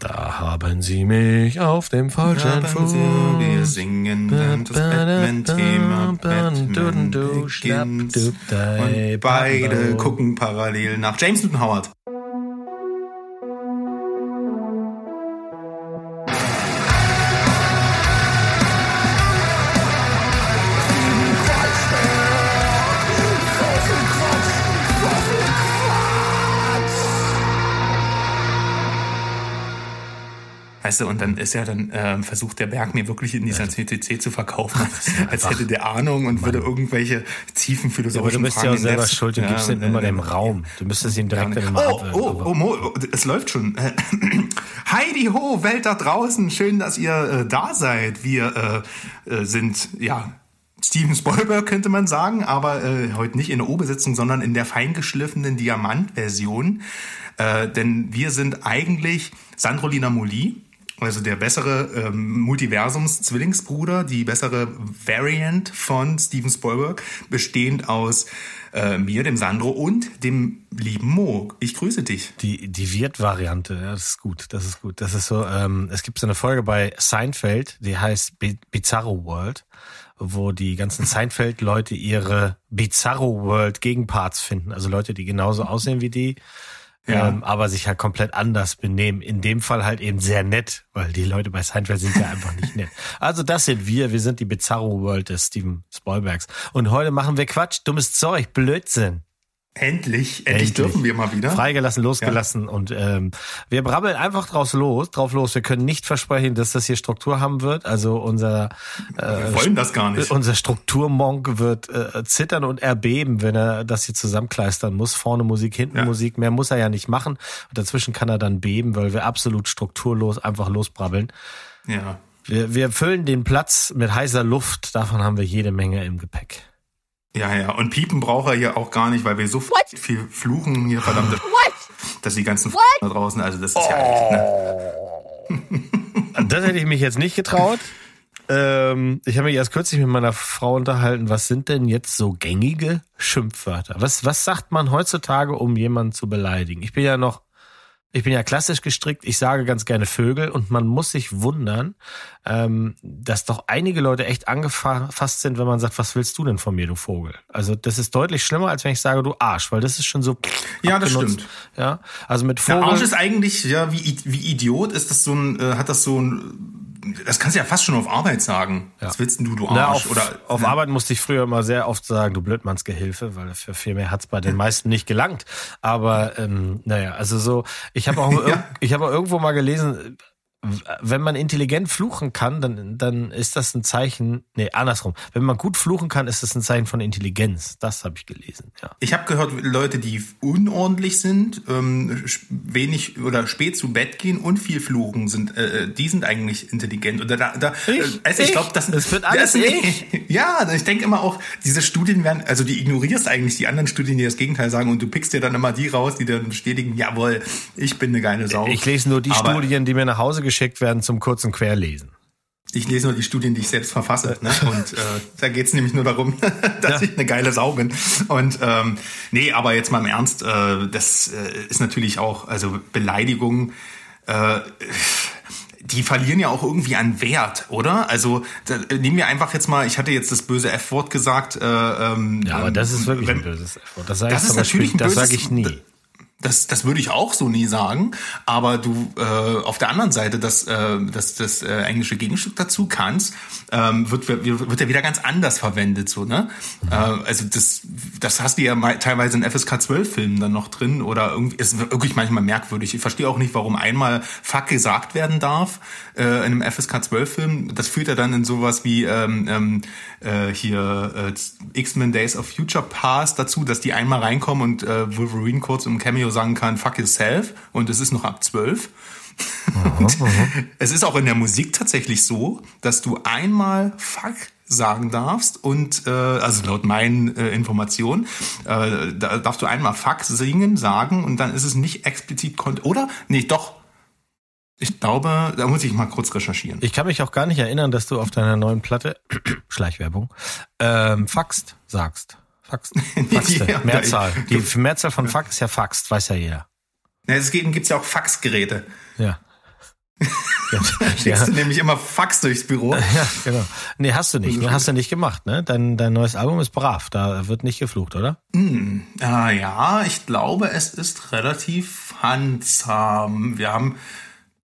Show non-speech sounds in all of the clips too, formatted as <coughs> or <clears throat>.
Da haben sie mich auf dem falschen Fuß. Wir singen dann das Batman-Thema. Batman beginnt. Und beide gucken parallel nach James Newton Howard. Weißt du, und dann ist ja dann ähm, versucht der Berg mir wirklich in dieser CCC zu verkaufen, als hätte der Ahnung und würde irgendwelche tiefen Aber philosophischen du bist ja Fragen auch selber schuld, du Ja, gibst ihm äh, immer äh, dem Raum. Du müsstest ihm direkt in den Oh, Ab- oh, oh, Mo, oh, es läuft schon. Äh, <clears throat> Heidi ho, Welt da draußen, schön, dass ihr äh, da seid. Wir äh, äh, sind, ja, Steven Spielberg könnte man sagen, aber äh, heute nicht in der O-Besetzung, sondern in der feingeschliffenen Diamant-Version. Äh, denn wir sind eigentlich Sandrolina Moli, also der bessere ähm, Multiversums-Zwillingsbruder, die bessere Variant von Steven Spielberg, bestehend aus äh, mir, dem Sandro und dem lieben Mo. Ich grüße dich. Die, die Wirt-Variante, ja, das ist gut, das ist gut. Das ist so, ähm, es gibt so eine Folge bei Seinfeld, die heißt Bi- Bizarro World, wo die ganzen Seinfeld-Leute ihre Bizarro World Gegenparts finden. Also Leute, die genauso aussehen wie die, Ja. ähm, aber sich halt komplett anders benehmen. In dem Fall halt eben sehr nett, weil die Leute bei Seinfeld sind ja einfach nicht nett. Also das sind wir, wir sind die Bizarro World des Steven Spielbergs. Und heute machen wir Quatsch, dummes Zeug, Blödsinn. Endlich, endlich, dürfen wir mal wieder. Freigelassen, losgelassen und ähm, wir brabbeln einfach draus los, drauf los. Wir können nicht versprechen, dass das hier Struktur haben wird. Also unser äh, wir wollen das gar nicht. unser Strukturmonk wird äh, zittern und erbeben, wenn er das hier zusammenkleistern muss. Vorne Musik, hinten Ja. Musik. Mehr muss er ja nicht machen. Und dazwischen kann er dann beben, weil wir absolut strukturlos einfach losbrabbeln. Ja. Wir, wir füllen den Platz mit heißer Luft. Davon haben wir jede Menge im Gepäck. Ja, ja. Und Piepen braucht er hier auch gar nicht, weil wir so viel fluchen hier, verdammte dass die ganzen da draußen, also das ist ja echt, ne? <laughs> Das hätte ich mich jetzt nicht getraut. Ähm, ich habe mich erst kürzlich mit meiner Frau unterhalten. Was sind denn jetzt so gängige Schimpfwörter? Was, was sagt man heutzutage, um jemanden zu beleidigen? Ich bin ja noch, ich bin ja klassisch gestrickt. Ich sage ganz gerne Vögel und man muss sich wundern, ähm, dass doch einige Leute echt angefasst sind, wenn man sagt, was willst du denn von mir, du Vogel? Also das ist deutlich schlimmer, als wenn ich sage, du Arsch, weil das ist schon so. Ja, das stimmt. Ja, also mit Der Vogel. Arsch ist eigentlich, ja, wie, wie Idiot ist das so ein, äh, hat das so ein, das kannst du ja fast schon auf Arbeit sagen. Was willst denn du, du Na, Arsch? auf, Oder, auf ne? Arbeit musste ich früher immer sehr oft sagen, du Blödmannsgehilfe, weil für viel mehr hat's bei den meisten nicht gelangt. Aber ähm, naja, also so, ich habe auch, <laughs> irg- ich habe auch irgendwo mal gelesen, wenn man intelligent fluchen kann, dann, dann ist das ein Zeichen, nee, andersrum. Wenn man gut fluchen kann, ist das ein Zeichen von Intelligenz. Das habe ich gelesen, ja. Ich habe gehört, Leute, die unordentlich sind, ähm, wenig oder spät zu Bett gehen und viel fluchen, sind, äh, die sind eigentlich intelligent. Oder da, da, Ich? äh, also ich Ich? glaube, das, Es wird alles das, ich? <laughs> Ja, ich denke immer auch, diese Studien werden, also die ignorierst eigentlich die anderen Studien, die das Gegenteil sagen, und du pickst dir dann immer die raus, die dann bestätigen, jawohl, ich bin eine geile Sau. Ich lese nur die Aber Studien, die mir nach Hause geschickt werden zum kurzen Querlesen. Ich lese nur die Studien, die ich selbst verfasse. Ne? <laughs> Und äh, da geht's nämlich nur darum, <laughs> dass Ja. ich eine geile Sau bin. Und ähm, nee, aber jetzt mal im Ernst, äh, das äh, ist natürlich auch, also Beleidigungen, äh, die verlieren ja auch irgendwie an Wert, oder? Also da, äh, nehmen wir einfach jetzt mal, ich hatte jetzt das böse F-Wort gesagt. Äh, ähm, Ja, aber ähm, das ist wirklich wenn, ein böses F-Wort. Das, sag Das ich ist natürlich Beispiel- ein Das böses- sage ich nie. Das, das würde ich auch so nie sagen, aber du äh, auf der anderen Seite das, äh, das, das äh, englische Gegenstück dazu kannst, ähm, wird, wird, wird ja wieder ganz anders verwendet. so ne? Äh, also das, das hast du ja teilweise in FSK 12 Filmen dann noch drin oder irgendwie ist wirklich manchmal merkwürdig. Ich verstehe auch nicht, warum einmal Fuck gesagt werden darf äh, in einem FSK 12 Film. Das führt ja dann in sowas wie ähm, ähm, äh, hier äh, X-Men Days of Future Past dazu, dass die einmal reinkommen und äh, Wolverine kurz im Cameo sagen kann, fuck yourself und es ist noch ab 12. Und es ist auch in der Musik tatsächlich so, dass du einmal fuck sagen darfst und äh, also laut meinen äh, Informationen äh, da darfst du einmal fuck singen sagen und dann ist es nicht explizit kont oder nee doch ich glaube da muss ich mal kurz recherchieren Ich kann mich auch gar nicht erinnern, dass du auf deiner neuen Platte, <coughs> Schleichwerbung, ähm, Faxt sagst. Faxt. <laughs> Faxte. Ja, Mehrzahl. ja. Die Mehrzahl von Fax ist ja Faxt, weiß ja jeder. ja, es gibt ja auch Faxgeräte Ja. <laughs> Schickst du nämlich immer Fax durchs Büro. <laughs> Ja, genau. Nee, hast du nicht. Hast du nicht gemacht, ne? Dein, dein neues Album ist brav. Da wird nicht geflucht, oder? Hm, ah, ja, ich glaube, es ist relativ handsam. Wir haben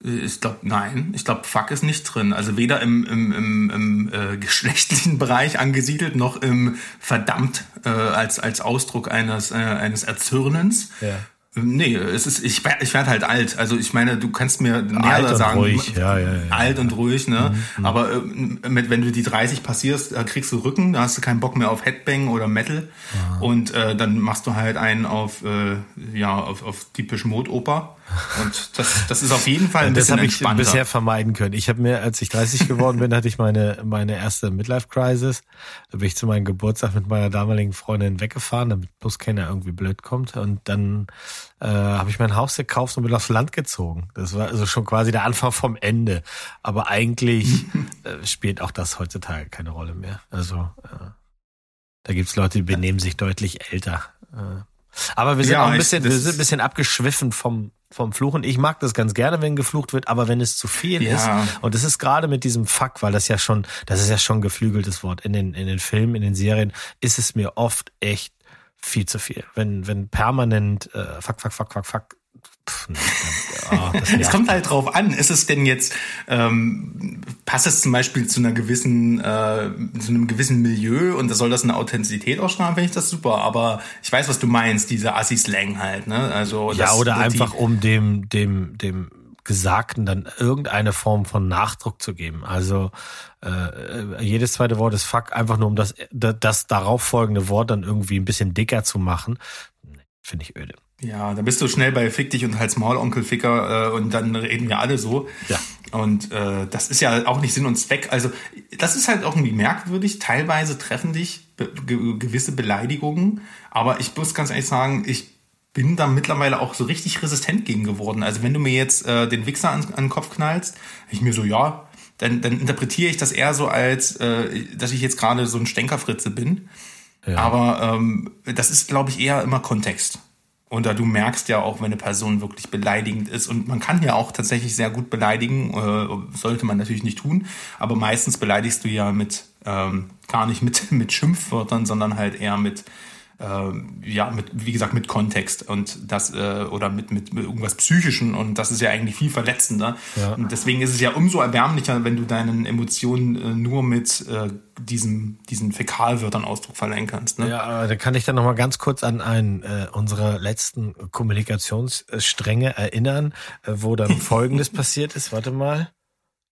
ich glaube, nein. Ich glaube, Fuck ist nicht drin. Also weder im, im, im, im äh, <laughs> geschlechtlichen Bereich angesiedelt, noch im verdammt äh, als, als Ausdruck eines, äh, eines Erzürnens. Ja. Nee, es ist, ich, ich werde halt alt. Also ich meine, du kannst mir näher sagen. Ruhig. Ja, ja, ja, alt und ruhig, ne? Mhm, mhm. Aber äh, mit, wenn du die 30 passierst, äh, kriegst du Rücken, da hast du keinen Bock mehr auf Headbang oder Metal. Aha. Und äh, dann machst du halt einen auf, äh, ja, auf, auf typisch Modoper. Und das, das ist auf jeden Fall ein das bisschen Das habe ich bisher vermeiden können. Ich habe mir, als ich 30 geworden bin, hatte ich meine, meine erste Midlife-Crisis. Da bin ich zu meinem Geburtstag mit meiner damaligen Freundin weggefahren, damit bloß keiner irgendwie blöd kommt. Und dann äh, habe ich mein Haus gekauft und bin aufs Land gezogen. Das war also schon quasi der Anfang vom Ende. Aber eigentlich <laughs> äh, spielt auch das heutzutage keine Rolle mehr. Also äh, da gibt's Leute, die benehmen sich deutlich älter. Äh, aber wir sind ja, auch ein bisschen, ich, wir sind ein bisschen abgeschwiffen vom, vom Fluchen. Ich mag das ganz gerne, wenn geflucht wird, aber wenn es zu viel ja. ist, und das ist gerade mit diesem Fuck, weil das ja schon, das ist ja schon ein geflügeltes Wort. In den, in den Filmen, in den Serien ist es mir oft echt viel zu viel. Wenn, wenn permanent äh, fuck, fuck, fuck, fuck, fuck Pff, oh, <laughs> es kommt halt drauf an. Ist es denn jetzt, ähm, passt es zum Beispiel zu einer gewissen, äh, zu einem gewissen Milieu und soll das eine Authentizität ausstrahlen, finde ich das super. Aber ich weiß, was du meinst, diese Assi-Slang halt, ne? Also, ja, oder einfach um dem, dem, dem Gesagten dann irgendeine Form von Nachdruck zu geben. Also äh, jedes zweite Wort ist fuck, einfach nur um das, das darauf folgende Wort dann irgendwie ein bisschen dicker zu machen. Finde ich öde. Ja, da bist du schnell bei Fick dich und Hals Maul, Onkel Ficker, äh, und dann reden wir alle so. Ja. Und äh, das ist ja auch nicht Sinn und Zweck. Also, das ist halt auch irgendwie merkwürdig. Teilweise treffen dich be gewisse Beleidigungen, aber ich muss ganz ehrlich sagen, ich bin da mittlerweile auch so richtig resistent gegen geworden. Also, wenn du mir jetzt äh, den Wichser an, an den Kopf knallst, ich mir so, ja, dann, dann interpretiere ich das eher so als, äh, dass ich jetzt gerade so ein Stänkerfritze bin. Ja. Aber ähm, das ist, glaube ich, eher immer Kontext. Und da du merkst ja auch, wenn eine Person wirklich beleidigend ist. Und man kann ja auch tatsächlich sehr gut beleidigen, äh, sollte man natürlich nicht tun. Aber meistens beleidigst du ja mit ähm, gar nicht mit, <laughs> mit Schimpfwörtern, sondern halt eher mit äh, ja, mit, wie gesagt, mit Kontext und das, äh, oder mit, mit, mit irgendwas Psychischen und das ist ja eigentlich viel verletzender. Ja. Und deswegen ist es ja umso erbärmlicher, wenn du deinen Emotionen äh, nur mit äh, diesem, diesen Fäkalwörtern Ausdruck verleihen kannst. Ne? Ja, da kann ich dann nochmal ganz kurz an einen äh, unserer letzten Kommunikationsstränge erinnern, äh, wo dann <laughs> Folgendes passiert ist. Warte mal.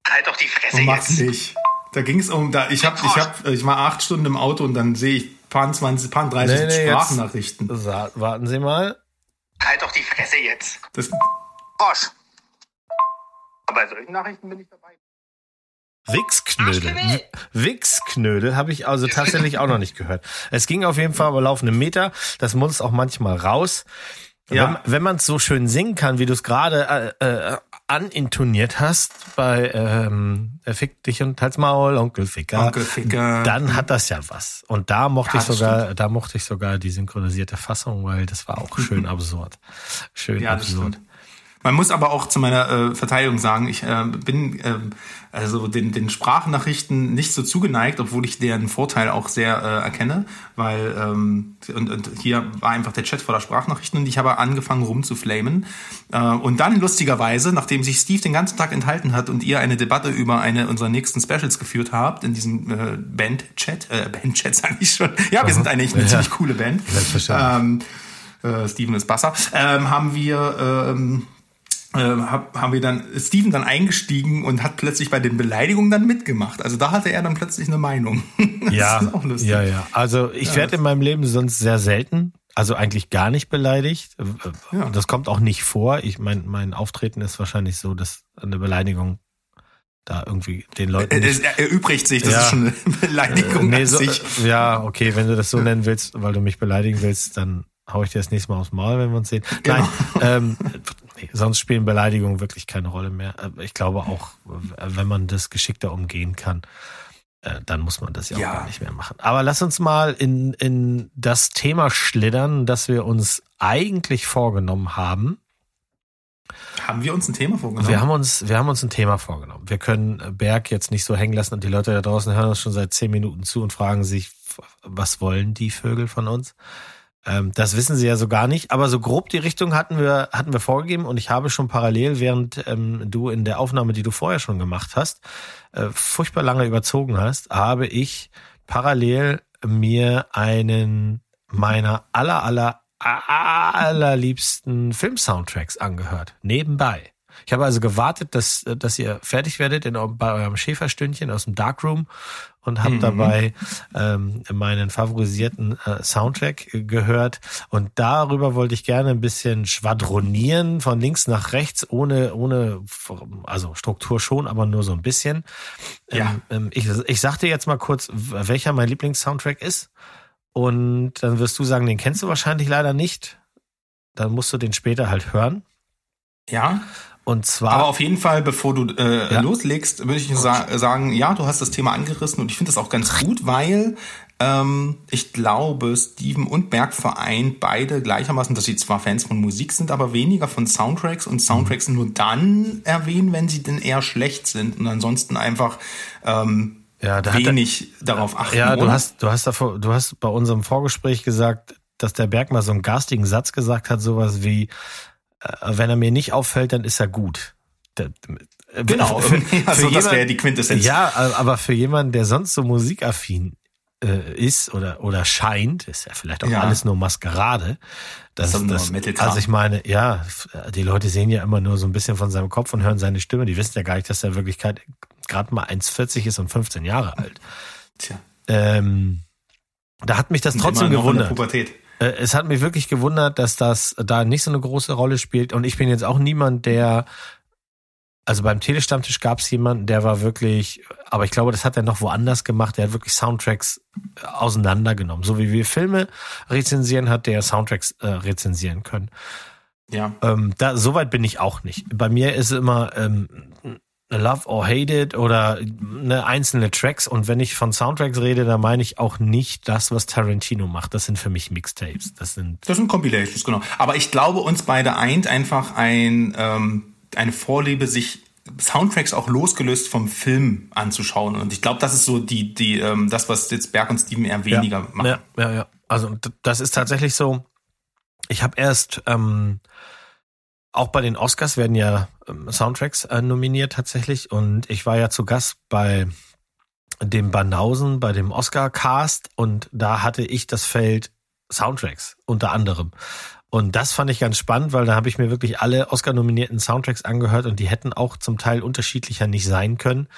Halt doch die Fresse oh, jetzt. Nicht. Da ging es um, da ich habe, ich habe, ich war acht Stunden im Auto und dann sehe ich paar 20, paar 30 nee, nee, Sprachnachrichten. Jetzt, warten Sie mal. Halt doch die Fresse jetzt. Das Arsch. Aber bei solchen Nachrichten bin ich dabei. Wichsknödel. Wichsknödel habe ich also tatsächlich auch noch nicht gehört. Es ging auf jeden Fall über laufende Meter. Das muss auch manchmal raus. Ja. Wenn, wenn man es so schön singen kann, wie du es gerade äh, äh, anintoniert hast bei ähm, Fick dich und Halt's Maul, Onkel Ficker, Onkel Ficker, dann hat das ja was. Und da mochte ja, ich sogar, stimmt. da mochte ich sogar die synchronisierte Fassung, weil das war auch schön absurd. Schön ja, absurd. Man muss aber auch zu meiner äh, Verteidigung sagen, ich äh, bin äh, also den, den Sprachnachrichten nicht so zugeneigt, obwohl ich deren Vorteil auch sehr äh, erkenne, weil ähm, und, und hier war einfach der Chat voller Sprachnachrichten und ich habe angefangen rumzuflamen. Äh, und dann lustigerweise, nachdem sich Steve den ganzen Tag enthalten hat und ihr eine Debatte über eine unserer nächsten Specials geführt habt, in diesem äh, Band-Chat, äh, Band-Chat sage ich schon, ja, wir sind eigentlich eine ja. ziemlich coole Band. Ähm, äh, Steven ist Basser, ähm, haben wir ähm, äh, haben wir dann Steven dann eingestiegen und hat plötzlich bei den Beleidigungen dann mitgemacht. Also da hatte er dann plötzlich eine Meinung. <laughs> ja, ja, ja. Also ich ja, werde in meinem Leben sonst sehr selten, also eigentlich gar nicht beleidigt. Ja. Das kommt auch nicht vor. Ich mein, mein Auftreten ist wahrscheinlich so, dass eine Beleidigung da irgendwie den Leuten. Nicht, er erübrigt sich, das ja, ist schon eine <laughs> Beleidigung. Äh, nee, so, ja, okay, wenn du das so nennen willst, weil du mich beleidigen willst, dann hau ich dir das nächste Mal aufs Maul, wenn wir uns sehen. Genau. Nein, ähm, <laughs> nee, sonst spielen Beleidigungen wirklich keine Rolle mehr. Äh, ich glaube auch, wenn man das geschickter umgehen kann, äh, dann muss man das ja, ja, auch gar nicht mehr machen. Aber lass uns mal in, in das Thema schlittern, das wir uns eigentlich vorgenommen haben. Haben wir uns ein Thema vorgenommen? Wir haben uns, wir haben uns ein Thema vorgenommen. Wir können Berg jetzt nicht so hängen lassen und die Leute da draußen hören uns schon seit zehn Minuten zu und fragen sich, was wollen die Vögel von uns? Ähm, das wissen sie ja so gar nicht, aber so grob die Richtung hatten wir, hatten wir vorgegeben und ich habe schon parallel, während ähm, du in der Aufnahme, die du vorher schon gemacht hast, äh, furchtbar lange überzogen hast, habe ich parallel mir einen meiner aller, aller, allerliebsten Film-Soundtracks angehört. Nebenbei. Ich habe also gewartet, dass, dass ihr fertig werdet in, bei eurem Schäferstündchen aus dem Darkroom und habe mhm. dabei ähm, meinen favorisierten äh, Soundtrack gehört. Und darüber wollte ich gerne ein bisschen schwadronieren, von links nach rechts, ohne, ohne, also Struktur schon, aber nur so ein bisschen. Ja. Ähm, ähm ich, ich sag dir jetzt mal kurz, welcher mein Lieblings-Soundtrack ist. Und dann wirst du sagen, den kennst du wahrscheinlich leider nicht. Dann musst du den später halt hören. Ja. Und zwar. Aber auf jeden Fall, bevor du äh, ja. loslegst, würde ich sa sagen, ja, du hast das Thema angerissen und ich finde das auch ganz gut, weil ähm, ich glaube, Steven und Berg vereint beide gleichermaßen, dass sie zwar Fans von Musik sind, aber weniger von Soundtracks und Soundtracks mhm. nur dann erwähnen, wenn sie denn eher schlecht sind und ansonsten einfach ähm, ja, da wenig er, darauf achten. Ja, du hast, du hast davor, du hast bei unserem Vorgespräch gesagt, dass der Berg mal so einen garstigen Satz gesagt hat, sowas wie, wenn er mir nicht auffällt, dann ist er gut. Äh, genau, für, für <laughs> also jemand, das wäre die Quintessenz. Ja, aber für jemanden, der sonst so musikaffin äh, ist oder oder scheint, ist ja vielleicht auch ja. alles nur Maskerade. Das, das, das also ich meine, ja, die Leute sehen ja immer nur so ein bisschen von seinem Kopf und hören seine Stimme. Die wissen ja gar nicht, dass er in Wirklichkeit gerade mal 1,40 ist und 15 Jahre alt. Tja. Ähm, da hat mich das trotzdem gewundert. Äh, es hat mich wirklich gewundert, dass das da nicht so eine große Rolle spielt. Und ich bin jetzt auch niemand, der also beim Telestammtisch gab es jemanden, der war wirklich, aber ich glaube, das hat er noch woanders gemacht, der hat wirklich Soundtracks äh, auseinandergenommen. So wie wir Filme rezensieren, hat der Soundtracks äh, rezensieren können. Ja. Ähm, da, soweit bin ich auch nicht. Bei mir ist immer ähm, Love or Hate It oder ne, einzelne Tracks. Und wenn ich von Soundtracks rede, dann meine ich auch nicht das, was Tarantino macht. Das sind für mich Mixtapes. Das sind, das sind Compilations, genau. Aber ich glaube, uns beide eint einfach ein, ähm, eine Vorliebe, sich Soundtracks auch losgelöst vom Film anzuschauen. Und ich glaube, das ist so die, die, ähm, das, was jetzt Berg und Steven eher weniger ja, machen. Ja, ja, ja. Also das ist tatsächlich so. Ich habe erst ähm, auch bei den Oscars werden ja ähm, Soundtracks äh, nominiert tatsächlich. Und ich war ja zu Gast bei dem Banausen, bei dem Oscar-Cast. Und da hatte ich das Feld Soundtracks unter anderem. Und das fand ich ganz spannend, weil da habe ich mir wirklich alle Oscar-nominierten Soundtracks angehört und die hätten auch zum Teil unterschiedlicher nicht sein können.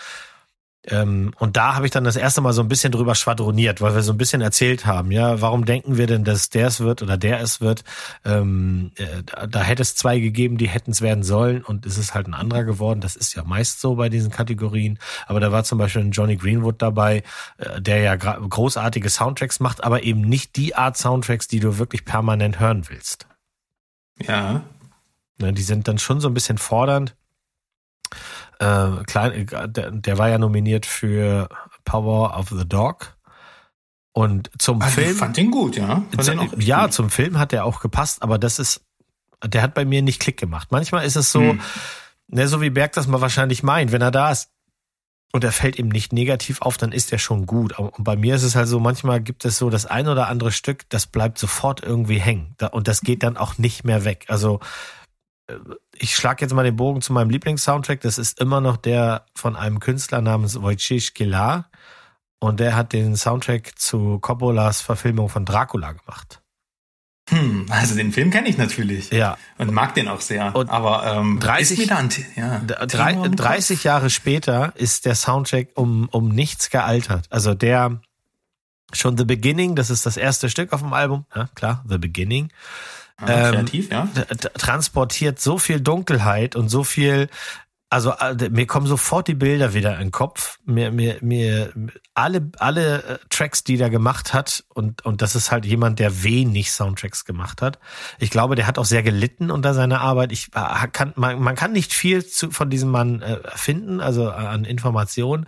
Ähm, und da habe ich dann das erste Mal so ein bisschen drüber schwadroniert, weil wir so ein bisschen erzählt haben, ja, warum denken wir denn, dass der es wird oder der es wird? Ähm, äh, da, da hätte es zwei gegeben, die hätten es werden sollen und es ist halt ein anderer geworden. Das ist ja meist so bei diesen Kategorien. Aber da war zum Beispiel ein Johnny Greenwood dabei, äh, der ja großartige Soundtracks macht, aber eben nicht die Art Soundtracks, die du wirklich permanent hören willst. Ja. Ne, die sind dann schon so ein bisschen fordernd. Äh, klein, der, der, war ja nominiert für Power of the Dog. Und zum also Film. Ich fand den gut, ja. Fand ja, gut. zum Film hat der auch gepasst, aber das ist, der hat bei mir nicht Klick gemacht. Manchmal ist es so, hm. ne, so wie Berg das mal wahrscheinlich meint, wenn er da ist und er fällt ihm nicht negativ auf, dann ist er schon gut. Und bei mir ist es halt so, manchmal gibt es so das ein oder andere Stück, das bleibt sofort irgendwie hängen. Und das geht dann auch nicht mehr weg. Also ich schlage jetzt mal den Bogen zu meinem Lieblingssoundtrack. Das ist immer noch der von einem Künstler namens Wojciech Gilar. Und der hat den Soundtrack zu Coppolas Verfilmung von Dracula gemacht. Hm, also den Film kenne ich natürlich. Ja. Und mag den auch sehr. Und aber ähm, 30, ist mir dann, ja, 30 Jahre später ist der Soundtrack um, um nichts gealtert. Also der schon The Beginning, das ist das erste Stück auf dem Album. Ja, klar, The Beginning. Ah, kreativ, ähm, ja. Transportiert so viel Dunkelheit und so viel also äh, mir kommen sofort die Bilder wieder in den Kopf. Mir, mir, mir alle, alle äh, Tracks, die der gemacht hat, und, und das ist halt jemand, der wenig Soundtracks gemacht hat. Ich glaube, der hat auch sehr gelitten unter seiner Arbeit. Ich äh, kann, man, man kann nicht viel zu, von diesem Mann äh, finden, also an Informationen.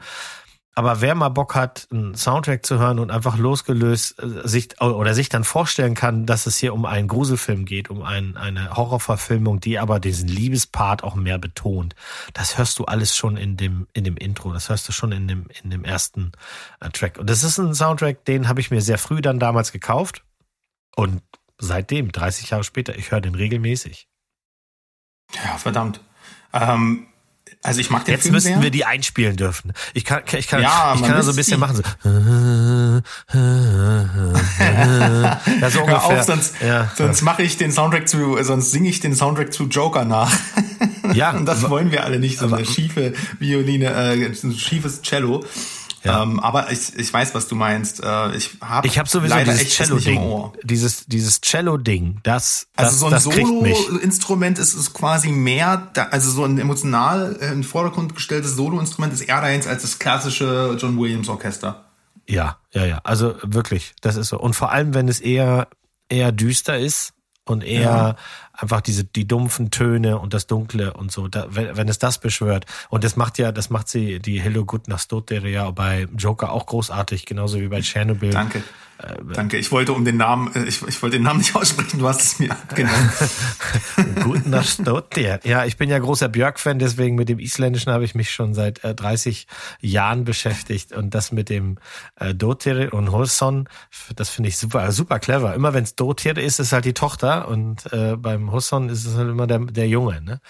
Aber wer mal Bock hat, einen Soundtrack zu hören und einfach losgelöst äh, sich oder sich dann vorstellen kann, dass es hier um einen Gruselfilm geht, um ein, eine Horrorverfilmung, die aber diesen Liebespart auch mehr betont. Das hörst du alles schon in dem in dem Intro, das hörst du schon in dem in dem ersten äh, Track. Und das ist ein Soundtrack, den habe ich mir sehr früh dann damals gekauft und seitdem 30 Jahre später, ich höre den regelmäßig. Ja, verdammt. Ähm, also ich mag den Jetzt Film müssten sehr. wir die einspielen dürfen. Ich kann, ich kann, Ja, ich kann da so ein bisschen die- machen. So. <laughs> <laughs> ja, so Hör ungefähr. auf, sonst, ja. sonst mache ich den Soundtrack zu, sonst singe ich den Soundtrack zu Joker nach. Ja, <laughs> Und das wollen wir alle nicht, so eine schiefe Violine, äh, ein schiefes Cello. Ja. Ähm, aber ich, ich weiß, was du meinst. Äh, ich habe ich habe sowieso dieses Cello-Ding. Dieses, dieses Cello-Ding, das, Also das, so ein. Solo-Instrument ist, ist quasi mehr, da, also so ein emotional äh, in den Vordergrund gestelltes Solo-Instrument ist eher dahin als das klassische John Williams Orchester. Ja, ja, ja. Also wirklich, das ist so. Und vor allem, wenn es eher, eher düster ist und eher Ja. Einfach diese, die dumpfen Töne und das Dunkle und so, da, wenn, wenn es das beschwört. Und das macht ja, das macht sie, die Hello Good Nastotere ja bei Joker auch großartig, genauso wie bei Tschernobyl. Danke. Äh, Danke. Ich wollte um den Namen, äh, ich, ich wollte den Namen nicht aussprechen, du hast es mir abgenommen. <laughs> Gut Nastotere. Ja, ich bin ja großer Björk-Fan, deswegen mit dem Isländischen habe ich mich schon seit äh, 30 Jahren beschäftigt. Und das mit dem äh, Dotir und Hosson, das finde ich super, super clever. Immer wenn es Dotir ist, ist halt die Tochter und äh, beim Hosson ist es halt immer der, der Junge. Ne?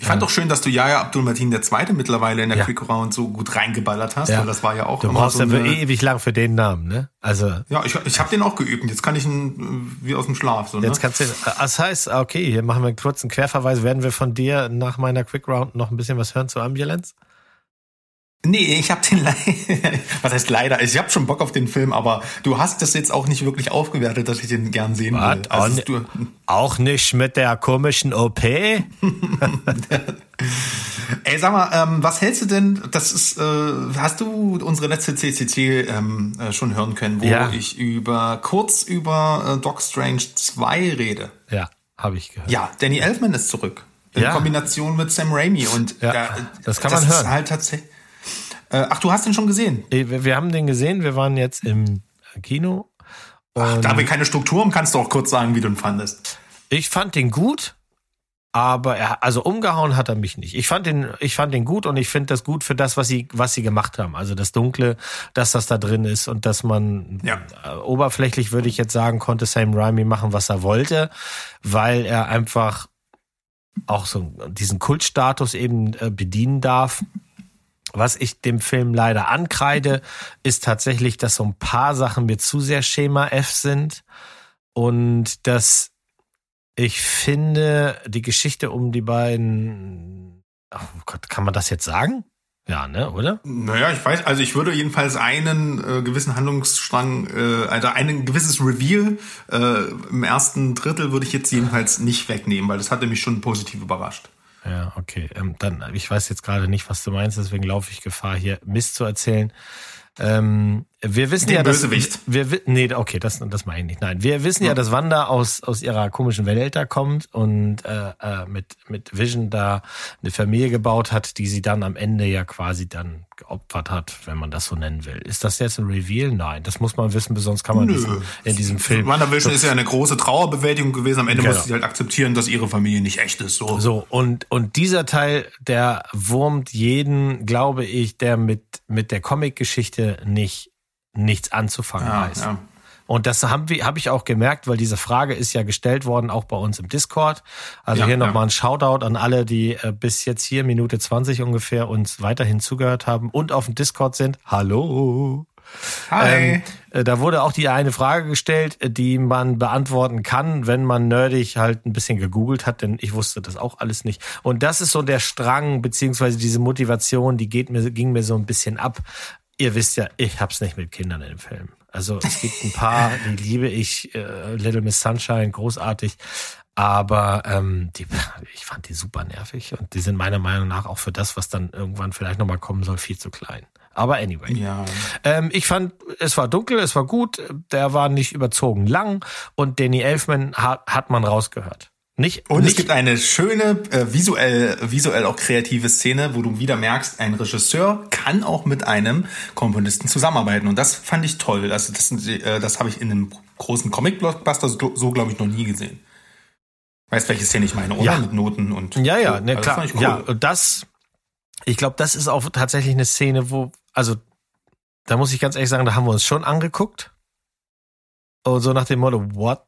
Ich fand doch schön, dass du Yahya Abdul-Matin der Zweite mittlerweile in der Ja. Quick Round so gut reingeballert hast, Ja. weil das war ja auch Du immer brauchst so ja eine, ewig lang für den Namen, ne? Also Ja, ich, ich habe den auch geübt. Jetzt kann ich ihn äh, wie aus dem Schlaf. So, ne? jetzt kannst du, das heißt, okay, hier machen wir einen kurzen Querverweis. Werden wir von dir nach meiner Quick Round noch ein bisschen was hören zu Ambulance? Nee, ich habe den leider. <laughs> Was heißt leider? Ich habe schon Bock auf den Film, aber du hast das jetzt auch nicht wirklich aufgewertet, dass ich den gern sehen will. Was? Also, Auch du, Auch nicht mit der komischen OP? <laughs> ey, sag mal, ähm, was hältst du denn? Das ist, äh, hast du unsere letzte CCC ähm, äh, schon hören können, wo Ja. ich über kurz über äh, Doc Strange 2 rede? Ja, habe ich gehört. Ja, Danny Elfman ist zurück. In Ja. Kombination mit Sam Raimi. Und Ja, da, das kann man das hören. Ist halt tatsächlich. Äh, ach, du hast den schon gesehen? Wir, wir haben den gesehen, wir waren jetzt im Kino. Ach, da wir keine Struktur haben, kannst du auch kurz sagen, wie du ihn fandest. ich fand den gut, aber er, also umgehauen hat er mich nicht. Ich fand den, ich fand den gut und ich finde das gut für das, was sie, was sie gemacht haben. Also das Dunkle, dass das da drin ist und dass man Ja. äh, oberflächlich würde ich jetzt sagen, konnte Sam Raimi machen, was er wollte, weil er einfach auch so diesen Kultstatus eben äh, bedienen darf. Was ich dem Film leider ankreide, <laughs> ist tatsächlich, dass so ein paar Sachen mir zu sehr Schema F sind und dass ich finde, die Geschichte um die beiden, oh Gott, kann man das jetzt sagen? Ja, ne, oder? Naja, ich weiß, also ich würde jedenfalls einen äh, gewissen Handlungsstrang, äh, also ein gewisses Reveal äh, im ersten Drittel würde ich jetzt jedenfalls nicht wegnehmen, weil das hatte mich schon positiv überrascht. Ja, okay. Ähm, dann, ich weiß jetzt gerade nicht, was du meinst, deswegen laufe ich Gefahr, hier Mist zu erzählen. Ähm, wir wissen Den ja, dass Bösewicht. wir wi- nee, okay, das das meine ich nicht. Nein, wir wissen ja, dass Wanda aus aus ihrer komischen Welt da kommt und äh, äh, mit mit Vision da eine Familie gebaut hat, die sie dann am Ende ja quasi dann geopfert hat, wenn man das so nennen will. Ist das jetzt ein Reveal? Nein, das muss man wissen, sonst kann man Nö. diesen, in diesem Film WandaVision ist ja eine große Trauerbewältigung gewesen. Am Ende Genau. musste sie halt akzeptieren, dass ihre Familie nicht echt ist. So. So, und, und dieser Teil, der wurmt jeden, glaube ich, der mit, mit der Comic-Geschichte nicht, nichts anzufangen Ja, weiß. ja. Und das haben wir, habe ich auch gemerkt, weil diese Frage ist ja gestellt worden, auch bei uns im Discord. Also Ja, hier ja. nochmal ein Shoutout an alle, die äh, bis jetzt hier Minute 20 ungefähr uns weiterhin zugehört haben und auf dem Discord sind. Hallo. Hi. Ähm, äh, da wurde auch die eine Frage gestellt, äh, die man beantworten kann, wenn man nerdig halt ein bisschen gegoogelt hat, denn ich wusste das auch alles nicht. Und das ist so der Strang, beziehungsweise diese Motivation, die geht mir, ging mir so ein bisschen ab. Ihr wisst ja, ich hab's nicht mit Kindern im Film. Also es gibt ein paar, <laughs> die liebe ich, äh, Little Miss Sunshine, großartig. Aber ähm, die, ich fand die super nervig und die sind meiner Meinung nach auch für das, was dann irgendwann vielleicht nochmal kommen soll, viel zu klein. Aber anyway. ja. Ähm, ich fand, es war dunkel, es war gut, der war nicht überzogen lang und Danny Elfman hat, hat man rausgehört. Nicht, Und nicht, es gibt eine schöne, äh, visuell, visuell auch kreative Szene, wo du wieder merkst, ein Regisseur kann auch mit einem Komponisten zusammenarbeiten. Und das fand ich toll. Also das, äh, das habe ich in einem großen Comic-Blockbuster so, so glaube ich, noch nie gesehen. Weißt welche Szene ich meine, oder? Ja. Mit Noten und. Ja, ja, ne, Also das klar. fand ich cool. Ja, und das, ich glaube, das ist auch tatsächlich eine Szene, wo, also, da muss ich ganz ehrlich sagen, da haben wir uns schon angeguckt. Und so nach dem Motto, what?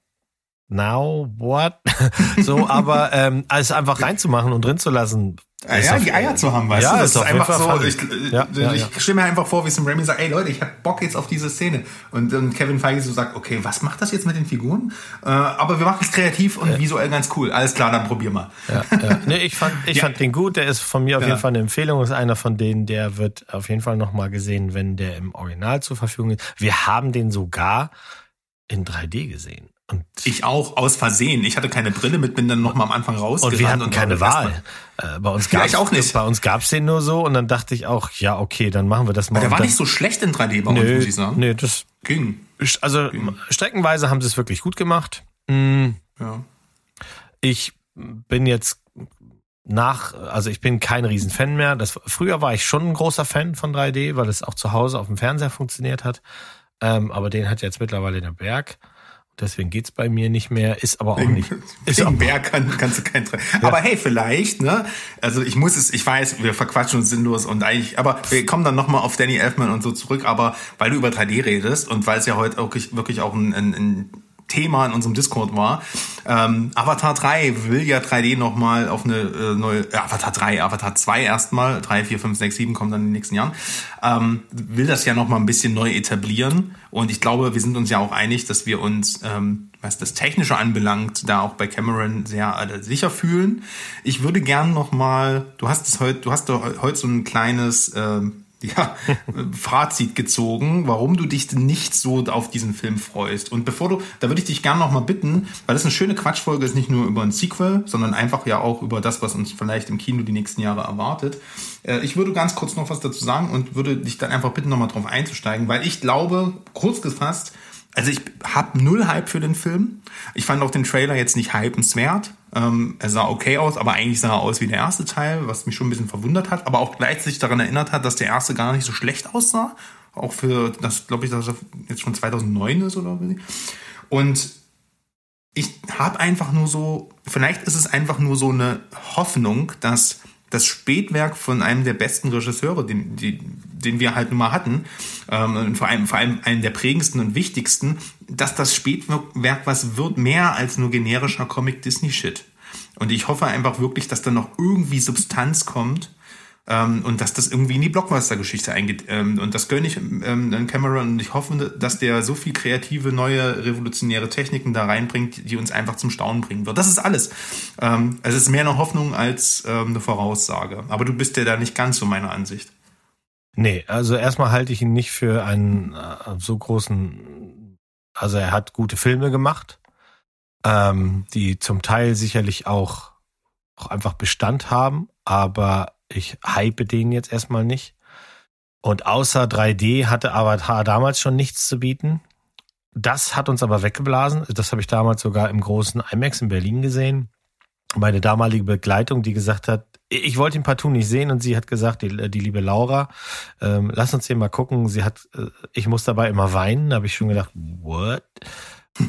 Now, what? <laughs> so, aber ähm, alles einfach reinzumachen und drin zu lassen. Ja, ist ja, auf- die Eier zu haben, weißt Ja, du? ist Das auf jeden Fall so. Ich, Ja, ich, ja, ich ja. stelle mir einfach vor, wie Sam Raimi sagt, ey Leute, ich hab Bock jetzt auf diese Szene. Und dann Kevin Feige so sagt, okay, was macht das jetzt mit den Figuren? Äh, aber wir machen es kreativ und visuell ganz cool. Alles klar, dann probier mal. Ja, ja. Nee, ich fand, ich Ja. fand den gut. Der ist von mir auf Ja. jeden Fall eine Empfehlung. Ist einer von denen, der wird auf jeden Fall nochmal gesehen, wenn der im Original zur Verfügung ist. Wir haben den sogar in 3D gesehen. Und, Ich auch, aus Versehen. Ich hatte keine Brille mit, bin dann noch mal am Anfang raus. und wir hatten keine Wahl. Äh, bei uns Ja, gab's, ich auch nicht. Bei uns gab's den nur so und dann dachte ich auch, ja, okay, dann machen wir das mal. Der Und war nicht so schlecht in 3D bei uns, muss ich sagen. nö, das, Ging. also streckenweise haben sie es wirklich gut gemacht. Mm, Ja. ich bin jetzt nach, also ich bin kein Riesenfan mehr. Das, früher war ich schon ein großer Fan von 3D, weil es auch zu Hause auf dem Fernseher funktioniert hat. Ähm, aber den hat jetzt mittlerweile der Berg. Deswegen geht's bei mir nicht mehr, ist aber auch nicht. Ist Wegen Berg kann, kannst du kein Tre Aber hey, vielleicht, ne? Also ich muss es, ich weiß, wir verquatschen uns sinnlos und eigentlich, aber wir kommen dann nochmal auf Danny Elfman und so zurück, aber weil du über 3D redest und weil es ja heute wirklich, wirklich auch ein, ein, ein Thema in unserem Discord war. Ähm, Avatar 3 will ja 3D nochmal auf eine äh, neue, äh, Avatar 3, Avatar 2 erstmal, 3, 4, 5, 6, 7 kommt dann in den nächsten Jahren, ähm, will das ja nochmal ein bisschen neu etablieren. Und ich glaube, wir sind uns ja auch einig, dass wir uns, ähm, was das Technische anbelangt, da auch bei Cameron sehr äh, sicher fühlen. Ich würde gern nochmal, du hast es heute, du hast heute so ein kleines, ähm, <laughs> ja, Fazit gezogen, warum du dich nicht so auf diesen Film freust. Und bevor du, da würde ich dich gerne noch mal bitten, weil das eine schöne Quatschfolge ist, nicht nur über ein Sequel, sondern einfach ja auch über das, was uns vielleicht im Kino die nächsten Jahre erwartet. Äh, Ich würde ganz kurz noch was dazu sagen und würde dich dann einfach bitten, noch mal drauf einzusteigen, weil ich glaube, kurz gefasst, also ich habe null Hype für den Film. Ich fand auch den Trailer jetzt nicht hypenswert. Ähm, er sah okay aus, aber eigentlich sah er aus wie der erste Teil, was mich schon ein bisschen verwundert hat, aber auch gleichzeitig daran erinnert hat, dass der erste gar nicht so schlecht aussah. Auch für das, glaube ich, dass er jetzt schon 2009 ist oder wie. Und ich habe einfach nur so, vielleicht ist es einfach nur so eine Hoffnung, dass das Spätwerk von einem der besten Regisseure, den, die, den wir halt nun mal hatten, ähm, und vor allem, vor allem einem der prägendsten und wichtigsten, dass das Spätwerk was wird, mehr als nur generischer Comic-Disney-Shit. Und ich hoffe einfach wirklich, dass da noch irgendwie Substanz kommt ähm, und dass das irgendwie in die Blockbuster-Geschichte eingeht. Ähm, und das gönne ich ähm, Cameron und ich hoffe, dass der so viel kreative, neue, revolutionäre Techniken da reinbringt, die uns einfach zum Staunen bringen wird. Das ist alles. Ähm, es ist mehr eine Hoffnung als ähm, eine Voraussage. Aber du bist ja da nicht ganz so meiner Ansicht. Nee, also erstmal halte ich ihn nicht für einen äh, so großen, also er hat gute Filme gemacht, ähm, die zum Teil sicherlich auch, auch einfach Bestand haben, aber ich hype den jetzt erstmal nicht. Und außer 3D hatte Avatar damals schon nichts zu bieten. Das hat uns aber weggeblasen. Das habe ich damals sogar im großen IMAX in Berlin gesehen. Meine damalige Begleitung, die gesagt hat, ich wollte ihn partout nicht sehen und sie hat gesagt, die, die liebe Laura, ähm, lass uns den mal gucken. Sie hat, äh, ich muss dabei immer weinen. Da habe ich schon gedacht, what?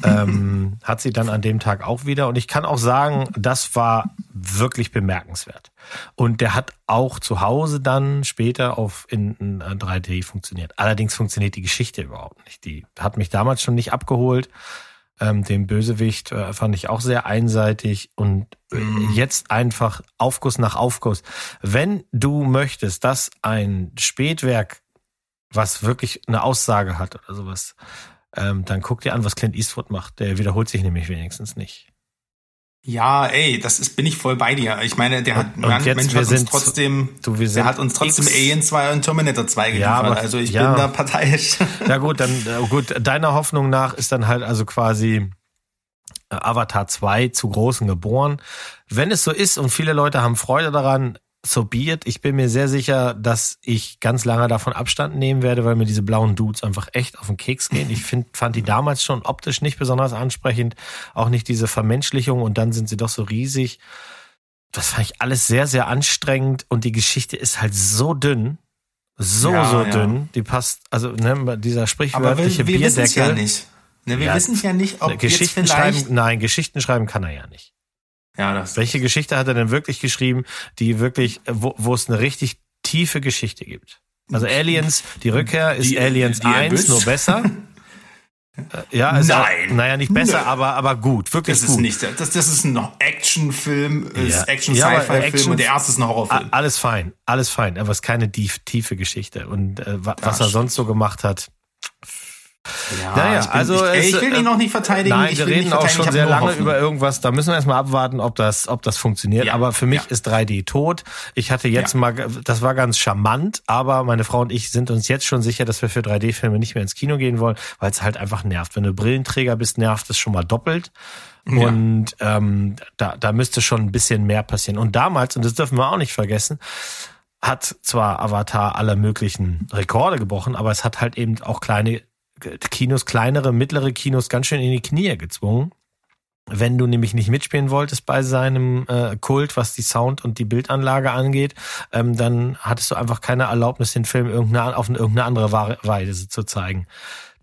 ähm, <laughs> hat sie dann an dem Tag auch wieder. Und ich kann auch sagen, das war wirklich bemerkenswert. Und der hat auch zu Hause dann später auf in, in 3D funktioniert. Allerdings funktioniert die Geschichte überhaupt nicht. Die hat mich damals schon nicht abgeholt. Ähm, den Bösewicht äh, fand ich auch sehr einseitig und äh, jetzt einfach Aufguss nach Aufguss. Wenn du möchtest, dass ein Spätwerk, was wirklich eine Aussage hat oder sowas, ähm, dann guck dir an, was Clint Eastwood macht. Der wiederholt sich nämlich wenigstens nicht. Ja, ey, das ist, bin ich voll bei dir. Ich meine, der hat, Und- und jetzt, Mensch wir hat uns trotzdem, du, der hat uns trotzdem X- Alien 2 und Terminator 2 geliefert. Ja, aber- also ich ja. bin da parteiisch. Ja gut, dann äh, gut, deiner Hoffnung nach ist dann halt also quasi äh, Avatar 2 zu großen geboren. Wenn es so ist und viele Leute haben Freude daran, so be it. Ich bin mir sehr sicher, dass ich ganz lange davon Abstand nehmen werde, weil mir diese blauen Dudes einfach echt auf den Keks gehen. Ich find, fand die damals schon optisch nicht besonders ansprechend. Auch nicht diese Vermenschlichung und dann sind sie doch so riesig. Das fand ich alles sehr, sehr anstrengend und die Geschichte ist halt so dünn. So, Ja, so ja. dünn. Die passt, also ne, dieser Aber sprichwörtliche wir, wir wissen es Bierdeckel. ja nicht. Ne, wir Ja, wissen ja nicht, ob Geschichten schreiben, nein, Geschichten schreiben kann er ja nicht. Ja, das Welche Geschichte hat er denn wirklich geschrieben, die wirklich, wo, wo es eine richtig tiefe Geschichte gibt? Also Aliens, die Rückkehr ist Die- Aliens die 1 Abyss? nur besser. <laughs> Äh, ja, ist Nein. Naja, nicht besser, Nö. aber, aber gut, wirklich Das gut. ist nicht, das, das ist ein Actionfilm, Ja. Action-Sci-Fi-Film Action- und der erste ist ein Horrorfilm. Alles fein, alles fein, aber es ist keine tief, tiefe Geschichte. Und äh, wa- was er stimmt. sonst so gemacht hat. Ja, Naja, ich, bin, also ich, ey, ich will ihn noch nicht verteidigen. Nein, wir reden auch schon sehr lange Hoffnung. über irgendwas. Da müssen wir erstmal abwarten, ob das, ob das funktioniert. Ja, Aber für mich ja. ist 3D tot. Ich hatte jetzt Ja. mal, das war ganz charmant, aber meine Frau und ich sind uns jetzt schon sicher, dass wir für 3D-Filme nicht mehr ins Kino gehen wollen, weil es halt einfach nervt. Wenn du Brillenträger bist, nervt es schon mal doppelt. Ja. Und ähm, da, da müsste schon ein bisschen mehr passieren. Und damals, und das dürfen wir auch nicht vergessen, hat zwar Avatar alle möglichen Rekorde gebrochen, aber es hat halt eben auch kleine Kinos, kleinere, mittlere Kinos ganz schön in die Knie gezwungen. Wenn du nämlich nicht mitspielen wolltest bei seinem äh, Kult, was die Sound und die Bildanlage angeht, ähm, dann hattest du einfach keine Erlaubnis, den Film irgendeine, auf irgendeine andere Weise zu zeigen.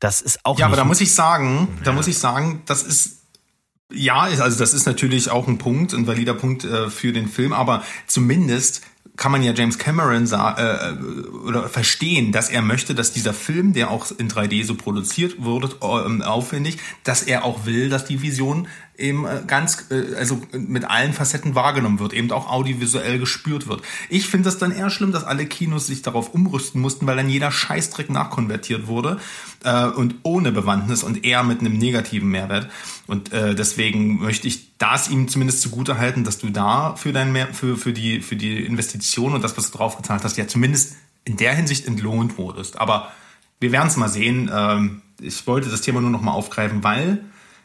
Das ist auch Ja, aber da muss ich sagen, da muss ich sagen, das ist ja, also das ist natürlich auch ein Punkt, ein valider Punkt äh, für den Film, aber zumindest kann man ja James Cameron sa äh, oder verstehen, dass er möchte, dass dieser Film, der auch in 3D so produziert wurde, ähm, aufwendig, dass er auch will, dass die Vision eben äh, ganz, äh, also mit allen Facetten wahrgenommen wird, eben auch audiovisuell gespürt wird. Ich finde das dann eher schlimm, dass alle Kinos sich darauf umrüsten mussten, weil dann jeder Scheißdreck nachkonvertiert wurde äh, und ohne Bewandtnis und eher mit einem negativen Mehrwert. Und äh, deswegen möchte ich das ihm zumindest zugute halten, dass du da für dein Mehr für, für die für die Investition und das, was du draufgezahlt hast, ja zumindest in der Hinsicht entlohnt wurdest. Aber wir werden es mal sehen. Ähm, ich wollte das Thema nur noch mal aufgreifen, weil